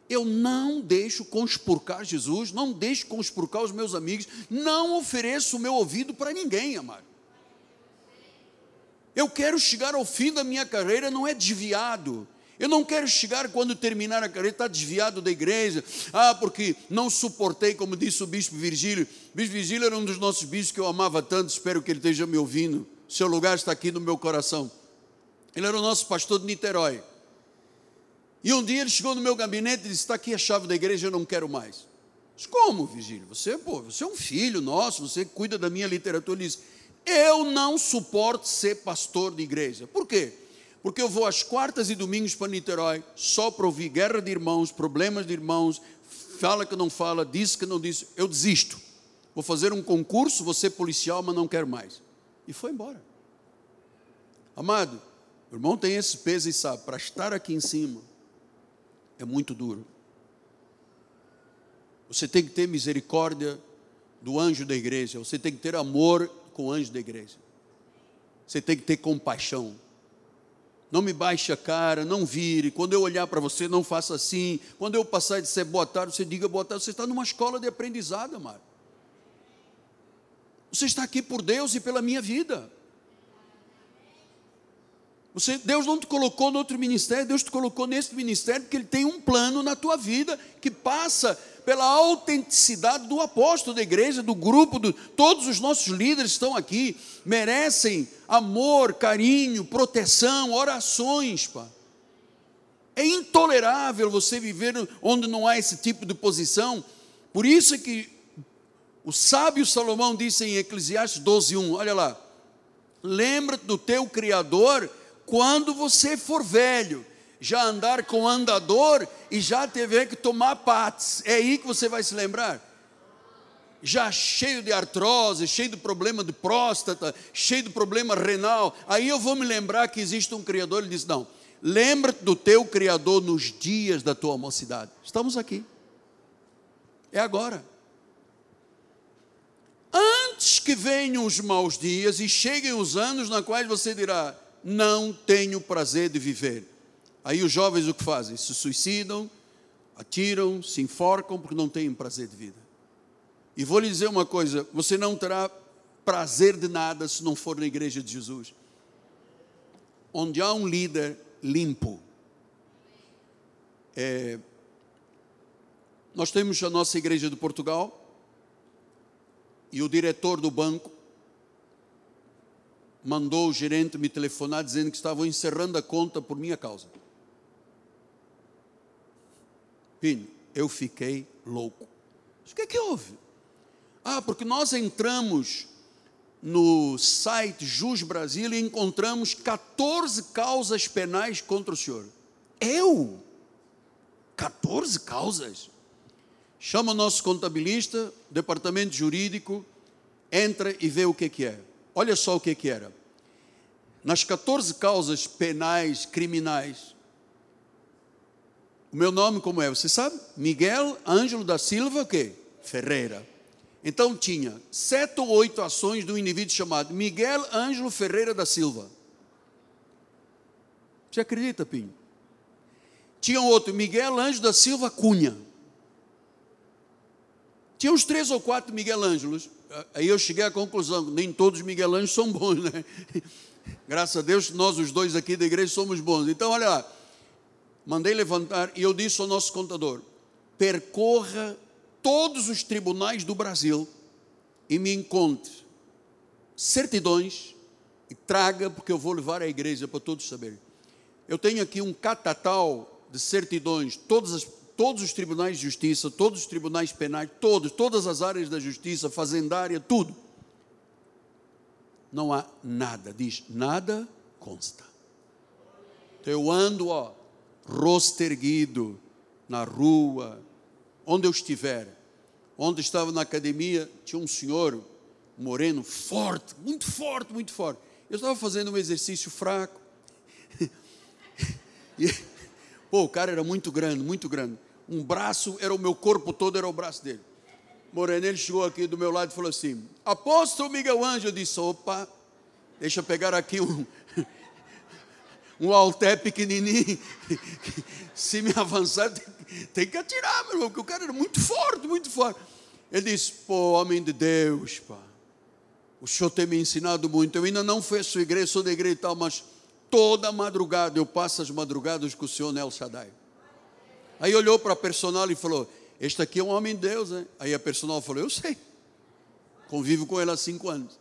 Eu não deixo conspurcar Jesus, não deixo conspurcar os meus amigos, não ofereço o meu ouvido para ninguém, amado. Eu quero chegar ao fim da minha carreira, não é desviado. Eu não quero chegar quando terminar a carreira, está desviado da igreja. Ah, porque não suportei, como disse o bispo Virgílio. O bispo Virgílio era um dos nossos bispos que eu amava tanto, espero que ele esteja me ouvindo. Seu lugar está aqui no meu coração. Ele era o nosso pastor de Niterói. E um dia ele chegou no meu gabinete e disse: Está aqui a chave da igreja, eu não quero mais. Disse, Como, Virgílio? Você, pô, você é um filho nosso, você cuida da minha literatura. Ele disse: Eu não suporto ser pastor de igreja. Por quê? Porque eu vou às quartas e domingos para Niterói só para ouvir guerra de irmãos, problemas de irmãos, fala que não fala, diz que não diz. Eu desisto. Vou fazer um concurso, vou ser policial, mas não quero mais. E foi embora. Amado, o irmão tem esse peso e sabe, para estar aqui em cima, é muito duro. Você tem que ter misericórdia do anjo da igreja, você tem que ter amor com o anjo da igreja. Você tem que ter compaixão. Não me baixe a cara, não vire. Quando eu olhar para você, não faça assim. Quando eu passar e disser boa tarde, você diga boa tarde. Você está numa escola de aprendizado, amado. Você está aqui por Deus e pela minha vida. Você, Deus não te colocou no outro ministério, Deus te colocou nesse ministério porque Ele tem um plano na tua vida que passa pela autenticidade do apóstolo da igreja, do grupo, do, todos os nossos líderes estão aqui, merecem amor, carinho, proteção, orações, pá. É intolerável você viver onde não há esse tipo de posição. Por isso é que o sábio Salomão disse em Eclesiastes 12:1, olha lá: Lembra-te do teu criador quando você for velho, já andar com andador e já tiver que tomar pates, é aí que você vai se lembrar. Já cheio de artrose, cheio de problema de próstata, cheio de problema renal, aí eu vou me lembrar que existe um Criador. Ele diz: Não, lembra-te do teu Criador nos dias da tua mocidade. Estamos aqui, é agora. Antes que venham os maus dias e cheguem os anos na quais você dirá: não tenho prazer de viver. Aí os jovens o que fazem? Se suicidam, atiram, se enforcam porque não têm prazer de vida. E vou lhe dizer uma coisa: você não terá prazer de nada se não for na igreja de Jesus. Onde há um líder limpo. É, nós temos a nossa igreja de Portugal e o diretor do banco mandou o gerente me telefonar dizendo que estavam encerrando a conta por minha causa. Pinho, eu fiquei louco. O que é que houve? Ah, porque nós entramos no site Jus Brasil e encontramos 14 causas penais contra o senhor. Eu? 14 causas? Chama o nosso contabilista, departamento jurídico, entra e vê o que, que é. Olha só o que, que era. Nas 14 causas penais, criminais, o meu nome como é? Você sabe? Miguel Ângelo da Silva o quê? Ferreira. Então tinha sete ou oito ações de um indivíduo chamado Miguel Ângelo Ferreira da Silva. Você acredita, Pinho? Tinha outro, Miguel Ângelo da Silva Cunha. Tinha uns três ou quatro Miguel Ângelos aí eu cheguei à conclusão, nem todos os Miguel Anjos são bons, né? Graças a Deus, nós os dois aqui da igreja somos bons. Então, olha lá, mandei levantar e eu disse ao nosso contador: percorra todos os tribunais do Brasil e me encontre certidões e traga, porque eu vou levar à igreja para todos saberem. Eu tenho aqui um catatal de certidões, todas as todos os tribunais de justiça, todos os tribunais penais, todos, todas as áreas da justiça, fazendária, tudo. Não há nada, diz, nada consta. Então eu ando, ó, rosto erguido, na rua, onde eu estiver. Onde estava na academia, tinha um senhor, moreno, forte, muito forte, muito forte. Eu estava fazendo um exercício fraco. e, Pô, o cara era muito grande, muito grande. Um braço era o meu corpo todo, era o braço dele. Moreno, ele chegou aqui do meu lado e falou assim: Apóstolo Miguel Ângelo, eu disse: opa, deixa eu pegar aqui um. um alté pequenininho. Se me avançar, tem, tem que atirar, meu irmão, porque o cara era muito forte, muito forte. Ele disse: Pô, homem de Deus, pá, o senhor tem me ensinado muito. Eu ainda não fui à sua igreja, sou da igreja e tal, mas toda madrugada eu passo as madrugadas com o senhor Nel Shaddai. Aí olhou para a personal e falou: Este aqui é um homem de Deus, hein? Aí a personal falou: Eu sei, convivo com ele há cinco anos.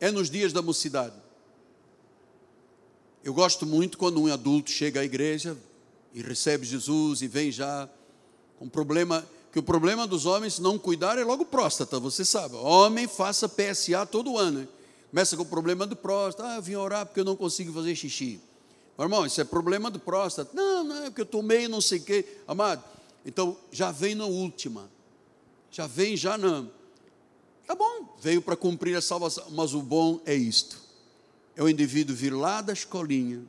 É nos dias da mocidade. Eu gosto muito quando um adulto chega à igreja e recebe Jesus e vem já com problema, que o problema dos homens não cuidar é logo próstata, você sabe. Homem faça PSA todo ano. Hein? Começa com o problema de próstata. Ah, eu vim orar porque eu não consigo fazer xixi. Meu irmão, isso é problema de próstata. Não, não, é porque eu tomei não sei o quê. Amado, então já vem na última. Já vem já não. Tá bom, veio para cumprir a salvação, mas o bom é isto. É o indivíduo vir lá da escolinha,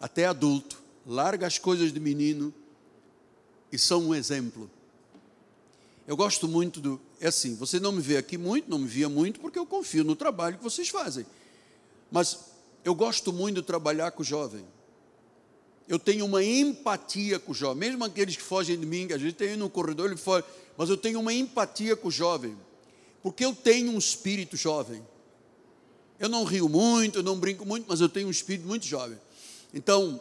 até adulto, larga as coisas de menino e são um exemplo. Eu gosto muito do. É assim, você não me vê aqui muito, não me via muito, porque eu confio no trabalho que vocês fazem. Mas eu gosto muito de trabalhar com o jovem. Eu tenho uma empatia com o jovem, mesmo aqueles que fogem de mim, que a gente tem no corredor, ele foge mas eu tenho uma empatia com o jovem, porque eu tenho um espírito jovem. Eu não rio muito, eu não brinco muito, mas eu tenho um espírito muito jovem. Então,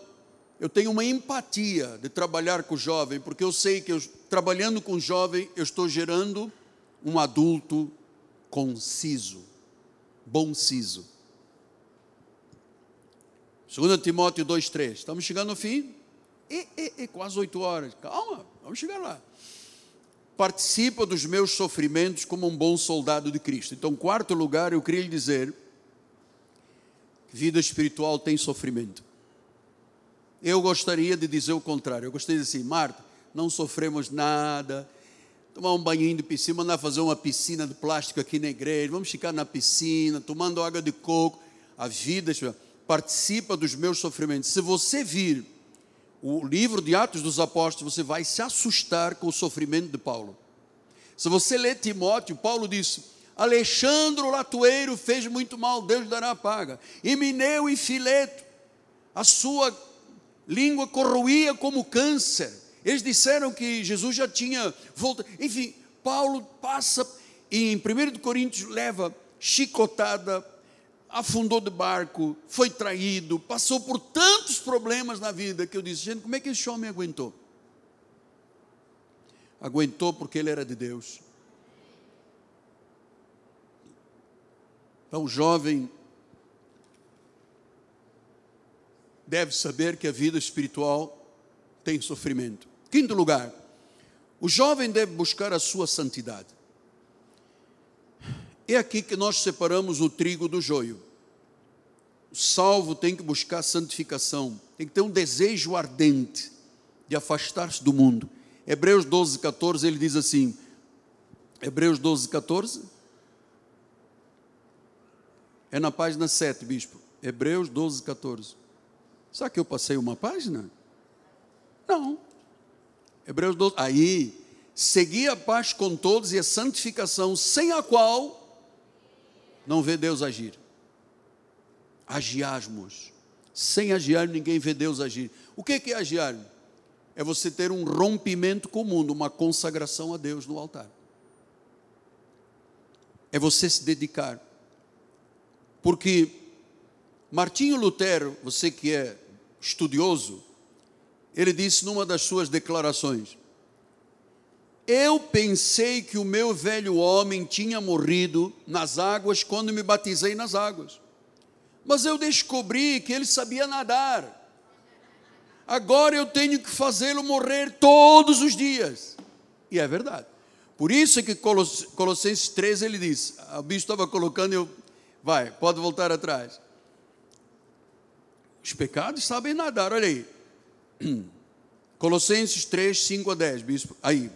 eu tenho uma empatia de trabalhar com o jovem, porque eu sei que eu, trabalhando com o jovem, eu estou gerando um adulto conciso, bom siso. 2 Timóteo 2,3. Estamos chegando ao fim? E, e, e quase oito horas. Calma, vamos chegar lá participa dos meus sofrimentos como um bom soldado de Cristo. Então, quarto lugar, eu queria lhe dizer vida espiritual tem sofrimento. Eu gostaria de dizer o contrário. Eu gostaria de dizer assim, Marta, não sofremos nada. Tomar um banhinho de piscina, mandar fazer uma piscina de plástico aqui na igreja. Vamos ficar na piscina, tomando água de coco. A vida participa dos meus sofrimentos. Se você vir o livro de Atos dos Apóstolos, você vai se assustar com o sofrimento de Paulo. Se você ler Timóteo, Paulo disse: Alexandre o latoeiro fez muito mal, Deus dará a paga. E Mineu e Fileto, a sua língua corroía como câncer. Eles disseram que Jesus já tinha voltado. Enfim, Paulo passa e em 1 Coríntios leva chicotada, afundou de barco, foi traído, passou por tantos problemas na vida que eu disse, gente, como é que esse homem aguentou? Aguentou porque ele era de Deus. Então, o jovem deve saber que a vida espiritual tem sofrimento. Quinto lugar, o jovem deve buscar a sua santidade. É aqui que nós separamos o trigo do joio. O salvo tem que buscar santificação, tem que ter um desejo ardente de afastar-se do mundo. Hebreus 12, 14, ele diz assim: Hebreus 12, 14. É na página 7, bispo. Hebreus 12, 14. Será que eu passei uma página? Não. Hebreus 12. Aí, segui a paz com todos e a santificação, sem a qual não vê Deus agir. Agiasmos. Sem agiar, ninguém vê Deus agir. O que é agiar? É você ter um rompimento com o mundo, uma consagração a Deus no altar. É você se dedicar. Porque Martinho Lutero, você que é estudioso, ele disse numa das suas declarações: eu pensei que o meu velho homem tinha morrido nas águas quando me batizei nas águas. Mas eu descobri que ele sabia nadar. Agora eu tenho que fazê-lo morrer todos os dias. E é verdade. Por isso é que Colossenses 3 ele diz: o bicho estava colocando, eu, vai, pode voltar atrás. Os pecados sabem nadar, olha aí. Colossenses 3, 5 a 10, bispo. Aí.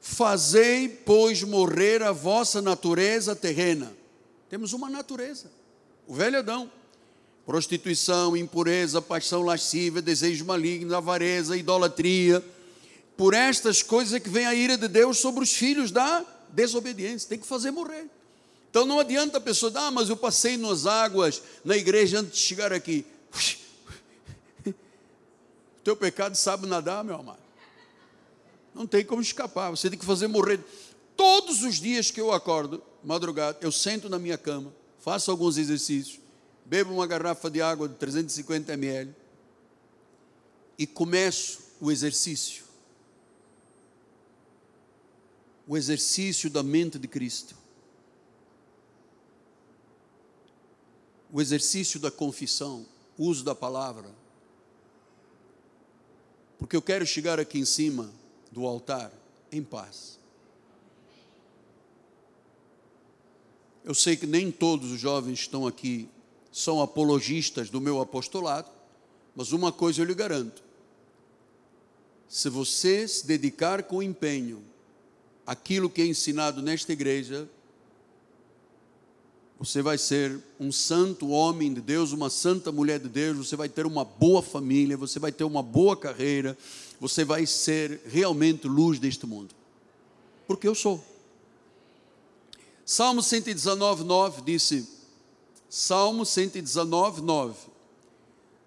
Fazei, pois, morrer a vossa natureza terrena. Temos uma natureza, o velho Adão. Prostituição, impureza, paixão lasciva, desejo maligno, avareza, idolatria. Por estas coisas é que vem a ira de Deus sobre os filhos da desobediência. Tem que fazer morrer. Então, não adianta a pessoa, ah, mas eu passei nas águas na igreja antes de chegar aqui. O teu pecado sabe nadar, meu amado. Não tem como escapar, você tem que fazer morrer. Todos os dias que eu acordo, madrugada, eu sento na minha cama, faço alguns exercícios, bebo uma garrafa de água de 350 ml e começo o exercício. O exercício da mente de Cristo. O exercício da confissão, uso da palavra. Porque eu quero chegar aqui em cima do altar em paz. Eu sei que nem todos os jovens estão aqui são apologistas do meu apostolado, mas uma coisa eu lhe garanto: se você se dedicar com empenho àquilo que é ensinado nesta igreja, você vai ser um santo homem de Deus, uma santa mulher de Deus, você vai ter uma boa família, você vai ter uma boa carreira, você vai ser realmente luz deste mundo. Porque eu sou. Salmo 119, 9 disse: Salmo 119, 9.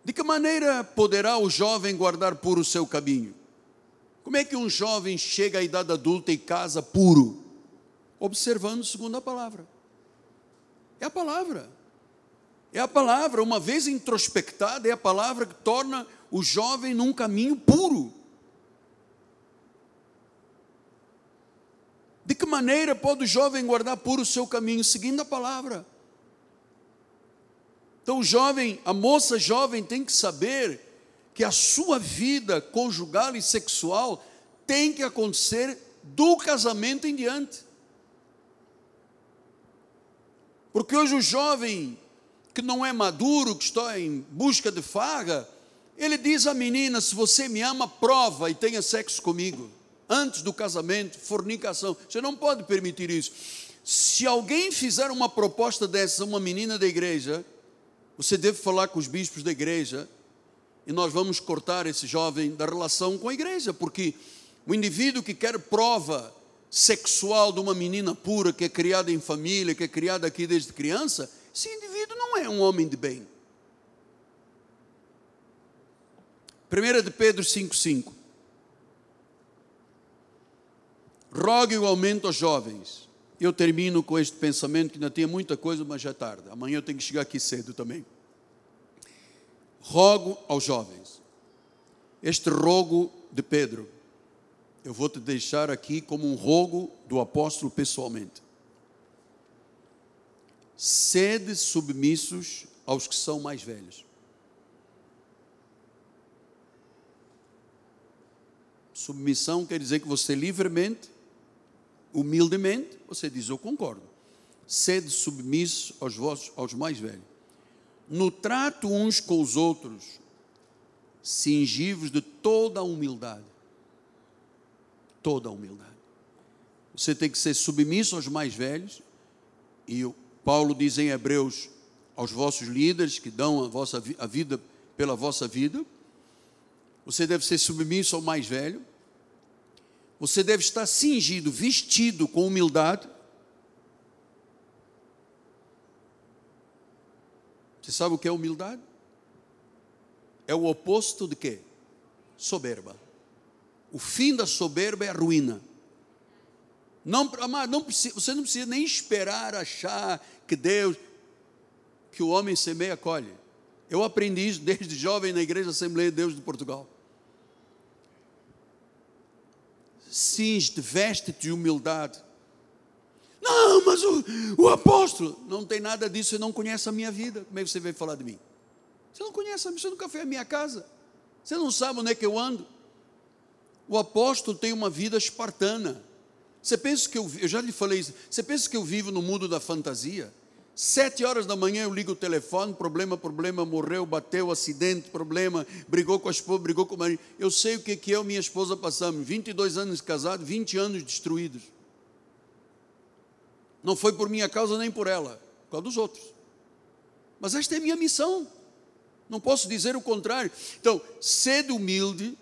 De que maneira poderá o jovem guardar puro o seu caminho? Como é que um jovem chega à idade adulta e casa puro? Observando segundo a palavra. É a palavra. É a palavra, uma vez introspectada, é a palavra que torna o jovem num caminho puro. De que maneira pode o jovem guardar puro o seu caminho? Seguindo a palavra. Então, o jovem, a moça jovem tem que saber que a sua vida conjugal e sexual tem que acontecer do casamento em diante. Porque hoje o jovem que não é maduro, que está em busca de farra, ele diz à menina: se você me ama, prova e tenha sexo comigo. Antes do casamento, fornicação. Você não pode permitir isso. Se alguém fizer uma proposta dessa, uma menina da igreja, você deve falar com os bispos da igreja e nós vamos cortar esse jovem da relação com a igreja, porque o indivíduo que quer prova sexual de uma menina pura que é criada em família, que é criada aqui desde criança, esse indivíduo não é um homem de bem. 1 de Pedro 5,5 Rogue o aumento aos jovens. Eu termino com este pensamento, que ainda tem muita coisa, mas já é tarde. Amanhã eu tenho que chegar aqui cedo também. Rogo aos jovens. Este rogo de Pedro eu vou te deixar aqui como um rogo do apóstolo pessoalmente. Sede submissos aos que são mais velhos. Submissão quer dizer que você livremente, humildemente, você diz: Eu concordo. Sede submissos aos, vossos, aos mais velhos. No trato uns com os outros, cingivos de toda a humildade toda a humildade. Você tem que ser submisso aos mais velhos, e Paulo diz em Hebreus aos vossos líderes que dão a, vossa, a vida pela vossa vida. Você deve ser submisso ao mais velho. Você deve estar cingido, vestido com humildade. Você sabe o que é humildade? É o oposto de quê? Soberba. O fim da soberba é a ruína. Não, não precisa, você não precisa nem esperar achar que Deus, que o homem semeia, colhe. Eu aprendi isso desde jovem na Igreja Assembleia de Deus de Portugal. Cinge-te, veste-te de humildade. Não, mas o, o apóstolo, não tem nada disso, você não conhece a minha vida. Como é que você veio falar de mim? Você não conhece, você nunca foi à minha casa. Você não sabe onde é que eu ando. O apóstolo tem uma vida espartana. Você pensa que eu, eu já lhe falei isso, você pensa que eu vivo no mundo da fantasia? Sete horas da manhã eu ligo o telefone, problema, problema, morreu, bateu, acidente, problema, brigou com a esposa, brigou com o marido. Eu sei o que, que eu e minha esposa passamos, 22 anos de casado, 20 anos destruídos. Não foi por minha causa nem por ela, por causa dos outros. Mas esta é minha missão. Não posso dizer o contrário. Então, sede humilde,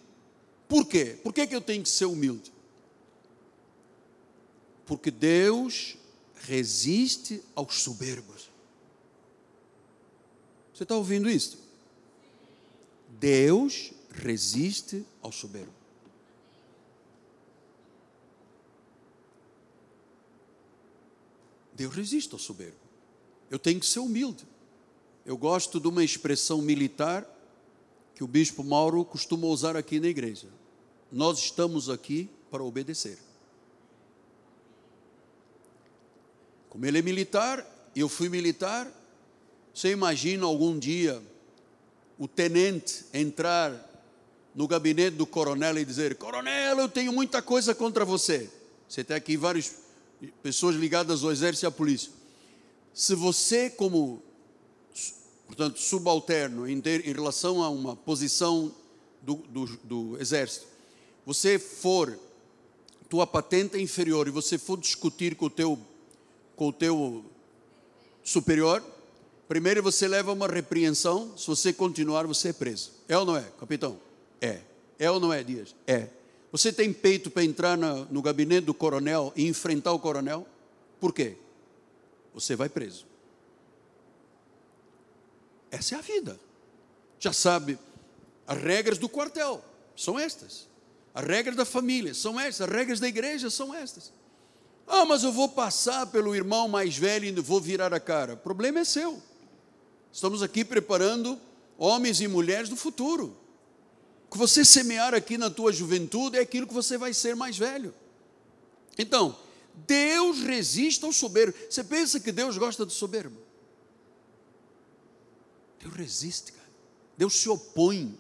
por quê? Por que, que eu tenho que ser humilde? Porque Deus resiste aos soberbos. Você está ouvindo isso? Deus resiste ao soberbo. Deus resiste ao soberbo. Eu tenho que ser humilde. Eu gosto de uma expressão militar que o bispo Mauro costuma usar aqui na igreja. Nós estamos aqui para obedecer. Como ele é militar, eu fui militar, você imagina algum dia o tenente entrar no gabinete do coronel e dizer: Coronel, eu tenho muita coisa contra você. Você tem aqui várias pessoas ligadas ao exército e à polícia. Se você, como, portanto, subalterno em, ter, em relação a uma posição do, do, do exército, você for, tua patente é inferior e você for discutir com o teu, com o teu superior, primeiro você leva uma repreensão, se você continuar, você é preso. É ou não é, capitão? É. É ou não é, Dias? É. Você tem peito para entrar na, no gabinete do coronel e enfrentar o coronel? Por quê? Você vai preso. Essa é a vida. Já sabe, as regras do quartel são estas. As regras da família são estas. As regras da igreja são estas. Ah, mas eu vou passar pelo irmão mais velho e vou virar a cara. O problema é seu. Estamos aqui preparando homens e mulheres do futuro. O que você semear aqui na tua juventude é aquilo que você vai ser mais velho. Então, Deus resiste ao soberbo. Você pensa que Deus gosta do soberbo? Deus resiste, cara. Deus se opõe.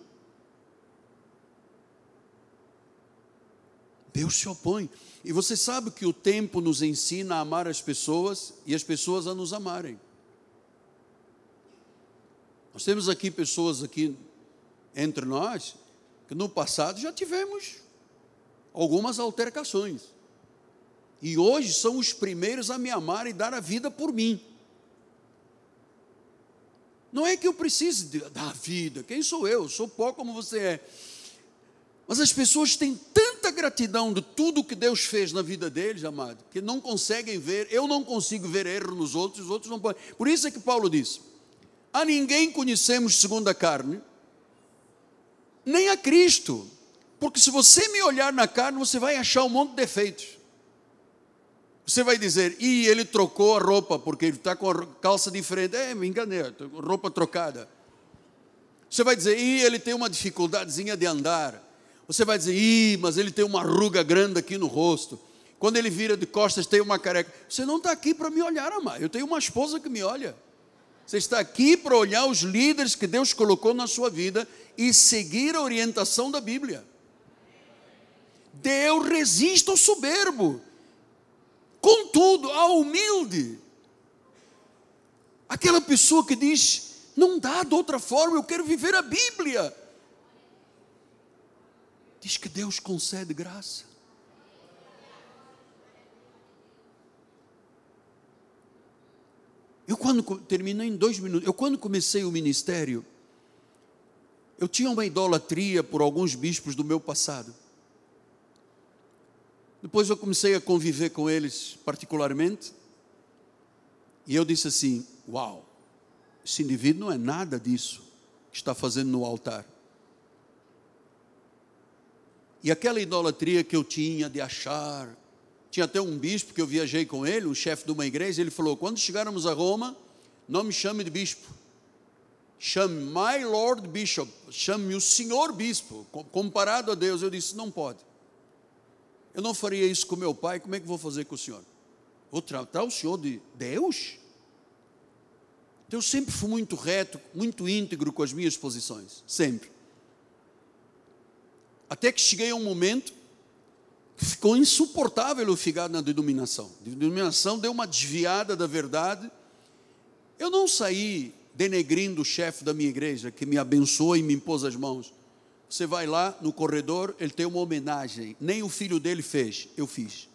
Deus se opõe. E você sabe que o tempo nos ensina a amar as pessoas e as pessoas a nos amarem. Nós temos aqui pessoas aqui entre nós que no passado já tivemos algumas altercações. E hoje são os primeiros a me amar e dar a vida por mim. Não é que eu precise dar vida, quem sou eu? Sou pó como você é. Mas as pessoas têm tanta gratidão de tudo que Deus fez na vida deles, amado, que não conseguem ver, eu não consigo ver erro nos outros, os outros não podem. Por isso é que Paulo diz: a ninguém conhecemos segundo a carne, nem a Cristo, porque se você me olhar na carne, você vai achar um monte de defeitos. Você vai dizer, e ele trocou a roupa porque ele está com a calça diferente. É, me enganei, roupa trocada. Você vai dizer, e ele tem uma dificuldadezinha de andar. Você vai dizer, ih, mas ele tem uma ruga grande aqui no rosto. Quando ele vira de costas, tem uma careca. Você não está aqui para me olhar, amar. Eu tenho uma esposa que me olha. Você está aqui para olhar os líderes que Deus colocou na sua vida e seguir a orientação da Bíblia. Deus resiste ao soberbo. Contudo, ao humilde, aquela pessoa que diz: não dá de outra forma, eu quero viver a Bíblia. Diz que Deus concede graça. Eu quando terminei em dois minutos, eu quando comecei o ministério, eu tinha uma idolatria por alguns bispos do meu passado. Depois eu comecei a conviver com eles particularmente. E eu disse assim: Uau, esse indivíduo não é nada disso que está fazendo no altar. E aquela idolatria que eu tinha de achar. Tinha até um bispo que eu viajei com ele, um chefe de uma igreja, ele falou: quando chegarmos a Roma, não me chame de bispo, chame my Lord Bishop, chame o senhor bispo, comparado a Deus. Eu disse: não pode. Eu não faria isso com meu pai, como é que vou fazer com o senhor? Vou tratar o senhor de Deus? Então, eu sempre fui muito reto, muito íntegro com as minhas posições, sempre. Até que cheguei a um momento que ficou insuportável eu ficar na denominação. A denominação deu uma desviada da verdade. Eu não saí denegrindo o chefe da minha igreja, que me abençoou e me impôs as mãos. Você vai lá no corredor, ele tem uma homenagem. Nem o filho dele fez, eu fiz.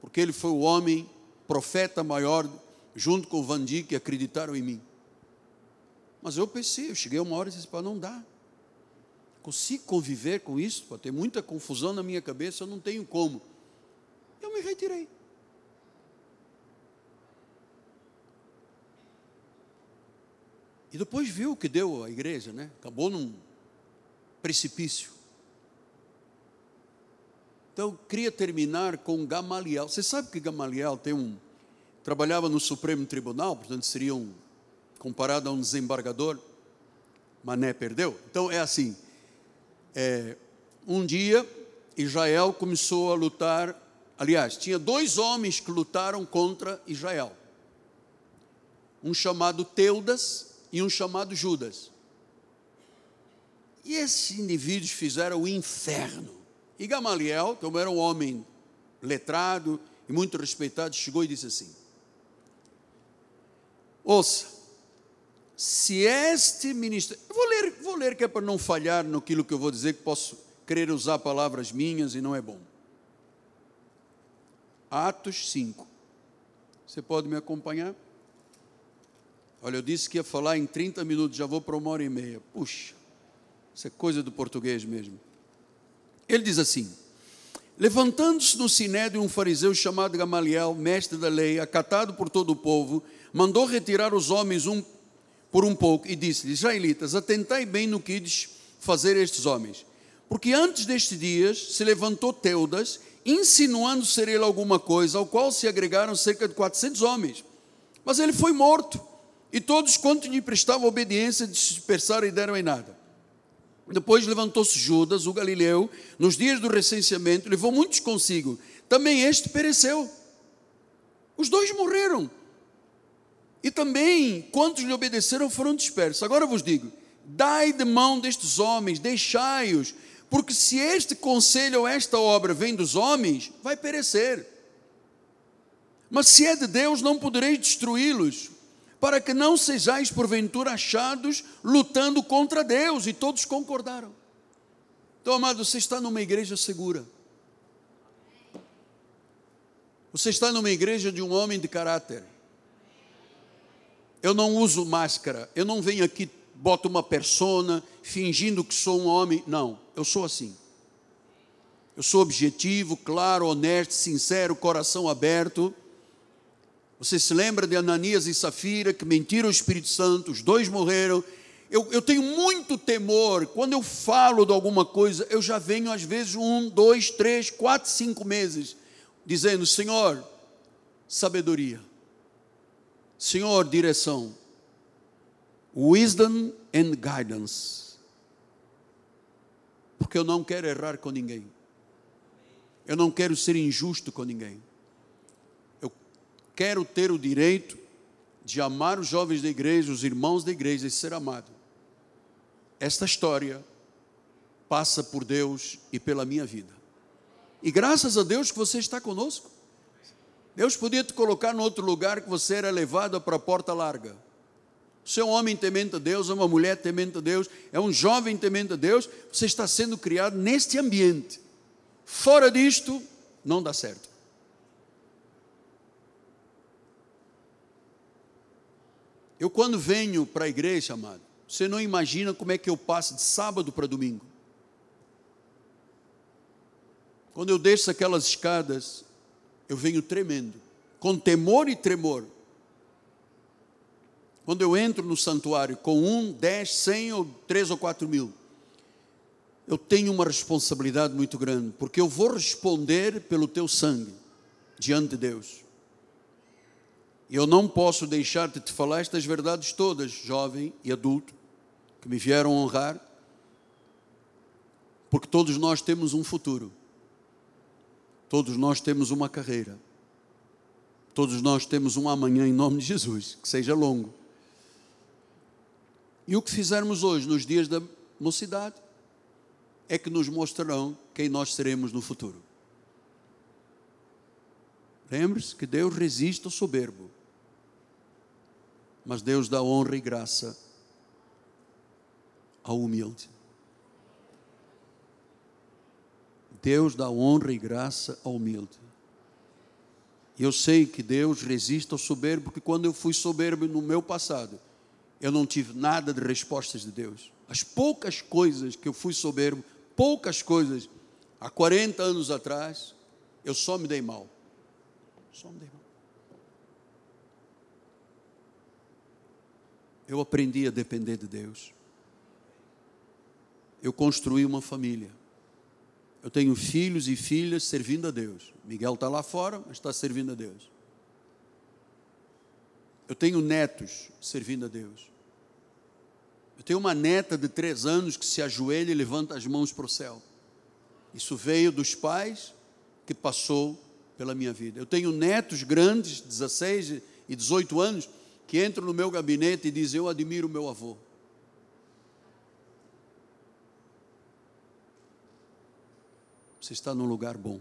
Porque ele foi o homem, profeta maior, junto com o Vandi, que acreditaram em mim. Mas eu pensei, eu cheguei uma hora e disse, para não dá consigo conviver com isso, pode ter muita confusão na minha cabeça, eu não tenho como. Eu me retirei. E depois viu o que deu a igreja, né? Acabou num precipício. Então, queria terminar com Gamaliel. Você sabe que Gamaliel tem um trabalhava no Supremo Tribunal, portanto seria um comparado a um desembargador. Mané perdeu. Então é assim, é, um dia Israel começou a lutar. Aliás, tinha dois homens que lutaram contra Israel: um chamado Teudas e um chamado Judas. E esses indivíduos fizeram o inferno. E Gamaliel, como era um homem letrado e muito respeitado, chegou e disse assim: Ouça, se este ministério. Vou ler, vou ler que é para não falhar no que eu vou dizer, que posso querer usar palavras minhas e não é bom. Atos 5. Você pode me acompanhar? Olha, eu disse que ia falar em 30 minutos, já vou para uma hora e meia. Puxa, isso é coisa do português mesmo. Ele diz assim: Levantando-se no sinédrio um fariseu chamado Gamaliel, mestre da lei, acatado por todo o povo, mandou retirar os homens um por um pouco e disse-lhes: Israelitas, atentai bem no que ides fazer estes homens. Porque antes destes dias se levantou Teudas, insinuando ser ele alguma coisa, ao qual se agregaram cerca de 400 homens. Mas ele foi morto, e todos quanto lhe prestavam obediência dispersaram e deram em nada. Depois levantou-se Judas, o galileu, nos dias do recenseamento, levou muitos consigo. Também este pereceu. Os dois morreram. E também, quantos lhe obedeceram foram dispersos. Agora vos digo: dai de mão destes homens, deixai-os, porque se este conselho ou esta obra vem dos homens, vai perecer. Mas se é de Deus, não podereis destruí-los, para que não sejais porventura achados lutando contra Deus. E todos concordaram. Então, amado, você está numa igreja segura. Você está numa igreja de um homem de caráter. Eu não uso máscara. Eu não venho aqui, boto uma persona, fingindo que sou um homem. Não, eu sou assim. Eu sou objetivo, claro, honesto, sincero, coração aberto. Você se lembra de Ananias e Safira que mentiram o Espírito Santo, os dois morreram. Eu, eu, tenho muito temor, quando eu falo de alguma coisa, eu já venho às vezes um, dois, três, quatro, cinco meses, dizendo: Senhor, sabedoria. Senhor, direção. Wisdom and guidance. Porque eu não quero errar com ninguém. Eu não quero ser injusto com ninguém. Eu quero ter o direito de amar os jovens da igreja, os irmãos da igreja e ser amado. Esta história passa por Deus e pela minha vida. E graças a Deus que você está conosco. Deus podia te colocar em outro lugar que você era levado para a porta larga. Você é um homem temente a Deus, é uma mulher temente a Deus, é um jovem temente a Deus, você está sendo criado neste ambiente. Fora disto, não dá certo. Eu, quando venho para a igreja, amado, você não imagina como é que eu passo de sábado para domingo. Quando eu desço aquelas escadas, eu venho tremendo, com temor e tremor. Quando eu entro no santuário com um, dez, cem ou três ou quatro mil, eu tenho uma responsabilidade muito grande, porque eu vou responder pelo teu sangue diante de Deus. E eu não posso deixar de te falar estas verdades todas, jovem e adulto, que me vieram honrar, porque todos nós temos um futuro. Todos nós temos uma carreira. Todos nós temos um amanhã em nome de Jesus, que seja longo. E o que fizermos hoje, nos dias da mocidade, é que nos mostrarão quem nós seremos no futuro. Lembre-se que Deus resiste ao soberbo, mas Deus dá honra e graça ao humilde. Deus dá honra e graça ao humilde. E eu sei que Deus resiste ao soberbo, porque quando eu fui soberbo no meu passado, eu não tive nada de respostas de Deus. As poucas coisas que eu fui soberbo, poucas coisas, há 40 anos atrás, eu só me dei mal. Só me dei mal. eu aprendi a depender de Deus. Eu construí uma família. Eu tenho filhos e filhas servindo a Deus. Miguel está lá fora, mas está servindo a Deus. Eu tenho netos servindo a Deus. Eu tenho uma neta de três anos que se ajoelha e levanta as mãos para o céu. Isso veio dos pais que passou pela minha vida. Eu tenho netos grandes, 16 e 18 anos, que entram no meu gabinete e dizem: Eu admiro meu avô. Você está num lugar bom.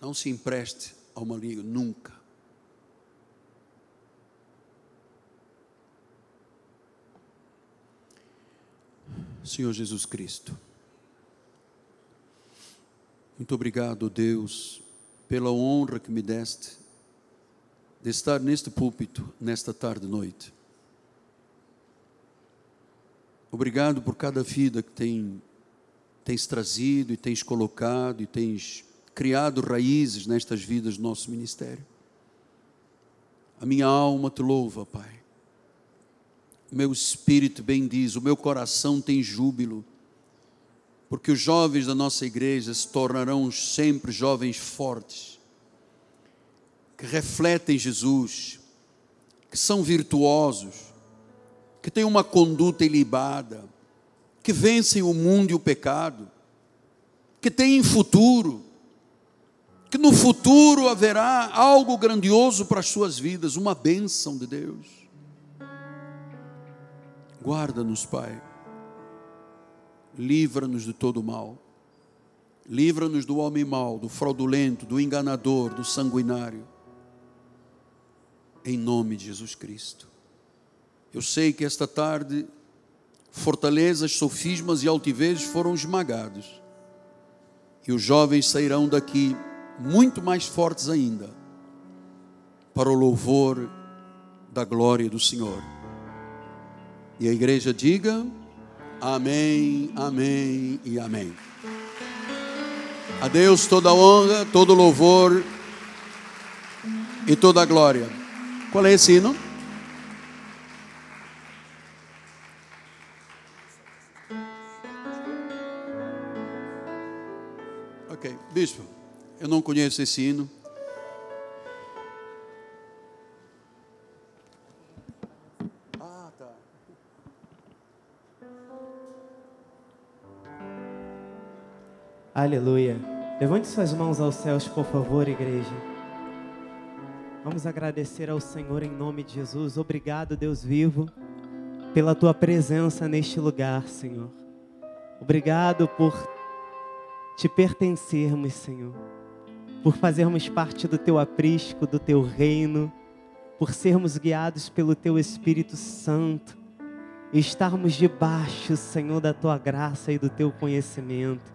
Não se empreste ao maligno, nunca. Senhor Jesus Cristo. Muito obrigado, Deus, pela honra que me deste de estar neste púlpito nesta tarde e noite. Obrigado por cada vida que tem, tens trazido e tens colocado e tens criado raízes nestas vidas do nosso ministério. A minha alma te louva, Pai o meu espírito bendiz, o meu coração tem júbilo, porque os jovens da nossa igreja se tornarão sempre jovens fortes, que refletem Jesus, que são virtuosos, que têm uma conduta ilibada, que vencem o mundo e o pecado, que têm futuro, que no futuro haverá algo grandioso para as suas vidas, uma bênção de Deus. Guarda-nos, Pai. Livra-nos de todo mal. Livra-nos do homem mau, do fraudulento, do enganador, do sanguinário. Em nome de Jesus Cristo. Eu sei que esta tarde fortalezas, sofismas e altivezes foram esmagados. E os jovens sairão daqui muito mais fortes ainda, para o louvor da glória do Senhor. E a igreja diga: Amém, Amém e Amém. A Deus toda honra, todo louvor e toda glória. Qual é esse hino? Bispo, eu não conheço esse hino. Aleluia. Levante suas mãos aos céus, por favor, igreja. Vamos agradecer ao Senhor em nome de Jesus. Obrigado, Deus vivo, pela tua presença neste lugar, Senhor. Obrigado por te pertencermos, Senhor. Por fazermos parte do teu aprisco, do teu reino, por sermos guiados pelo teu Espírito Santo e estarmos debaixo, Senhor, da tua graça e do teu conhecimento.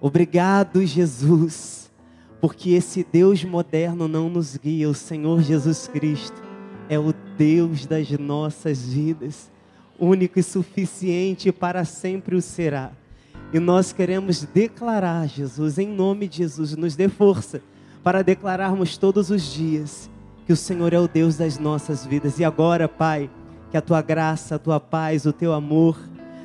Obrigado, Jesus, porque esse Deus moderno não nos guia, o Senhor Jesus Cristo é o Deus das nossas vidas, único e suficiente para sempre o será. E nós queremos declarar, Jesus, em nome de Jesus, nos dê força para declararmos todos os dias que o Senhor é o Deus das nossas vidas. E agora, Pai, que a tua graça, a tua paz, o teu amor,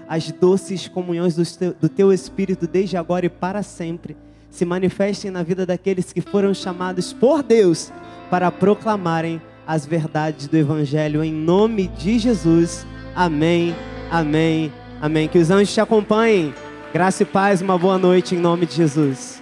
as doces comunhões do teu, do teu Espírito desde agora e para sempre se manifestem na vida daqueles que foram chamados por Deus para proclamarem as verdades do Evangelho em nome de Jesus. Amém, amém, amém. Que os anjos te acompanhem. Graça e paz, uma boa noite em nome de Jesus.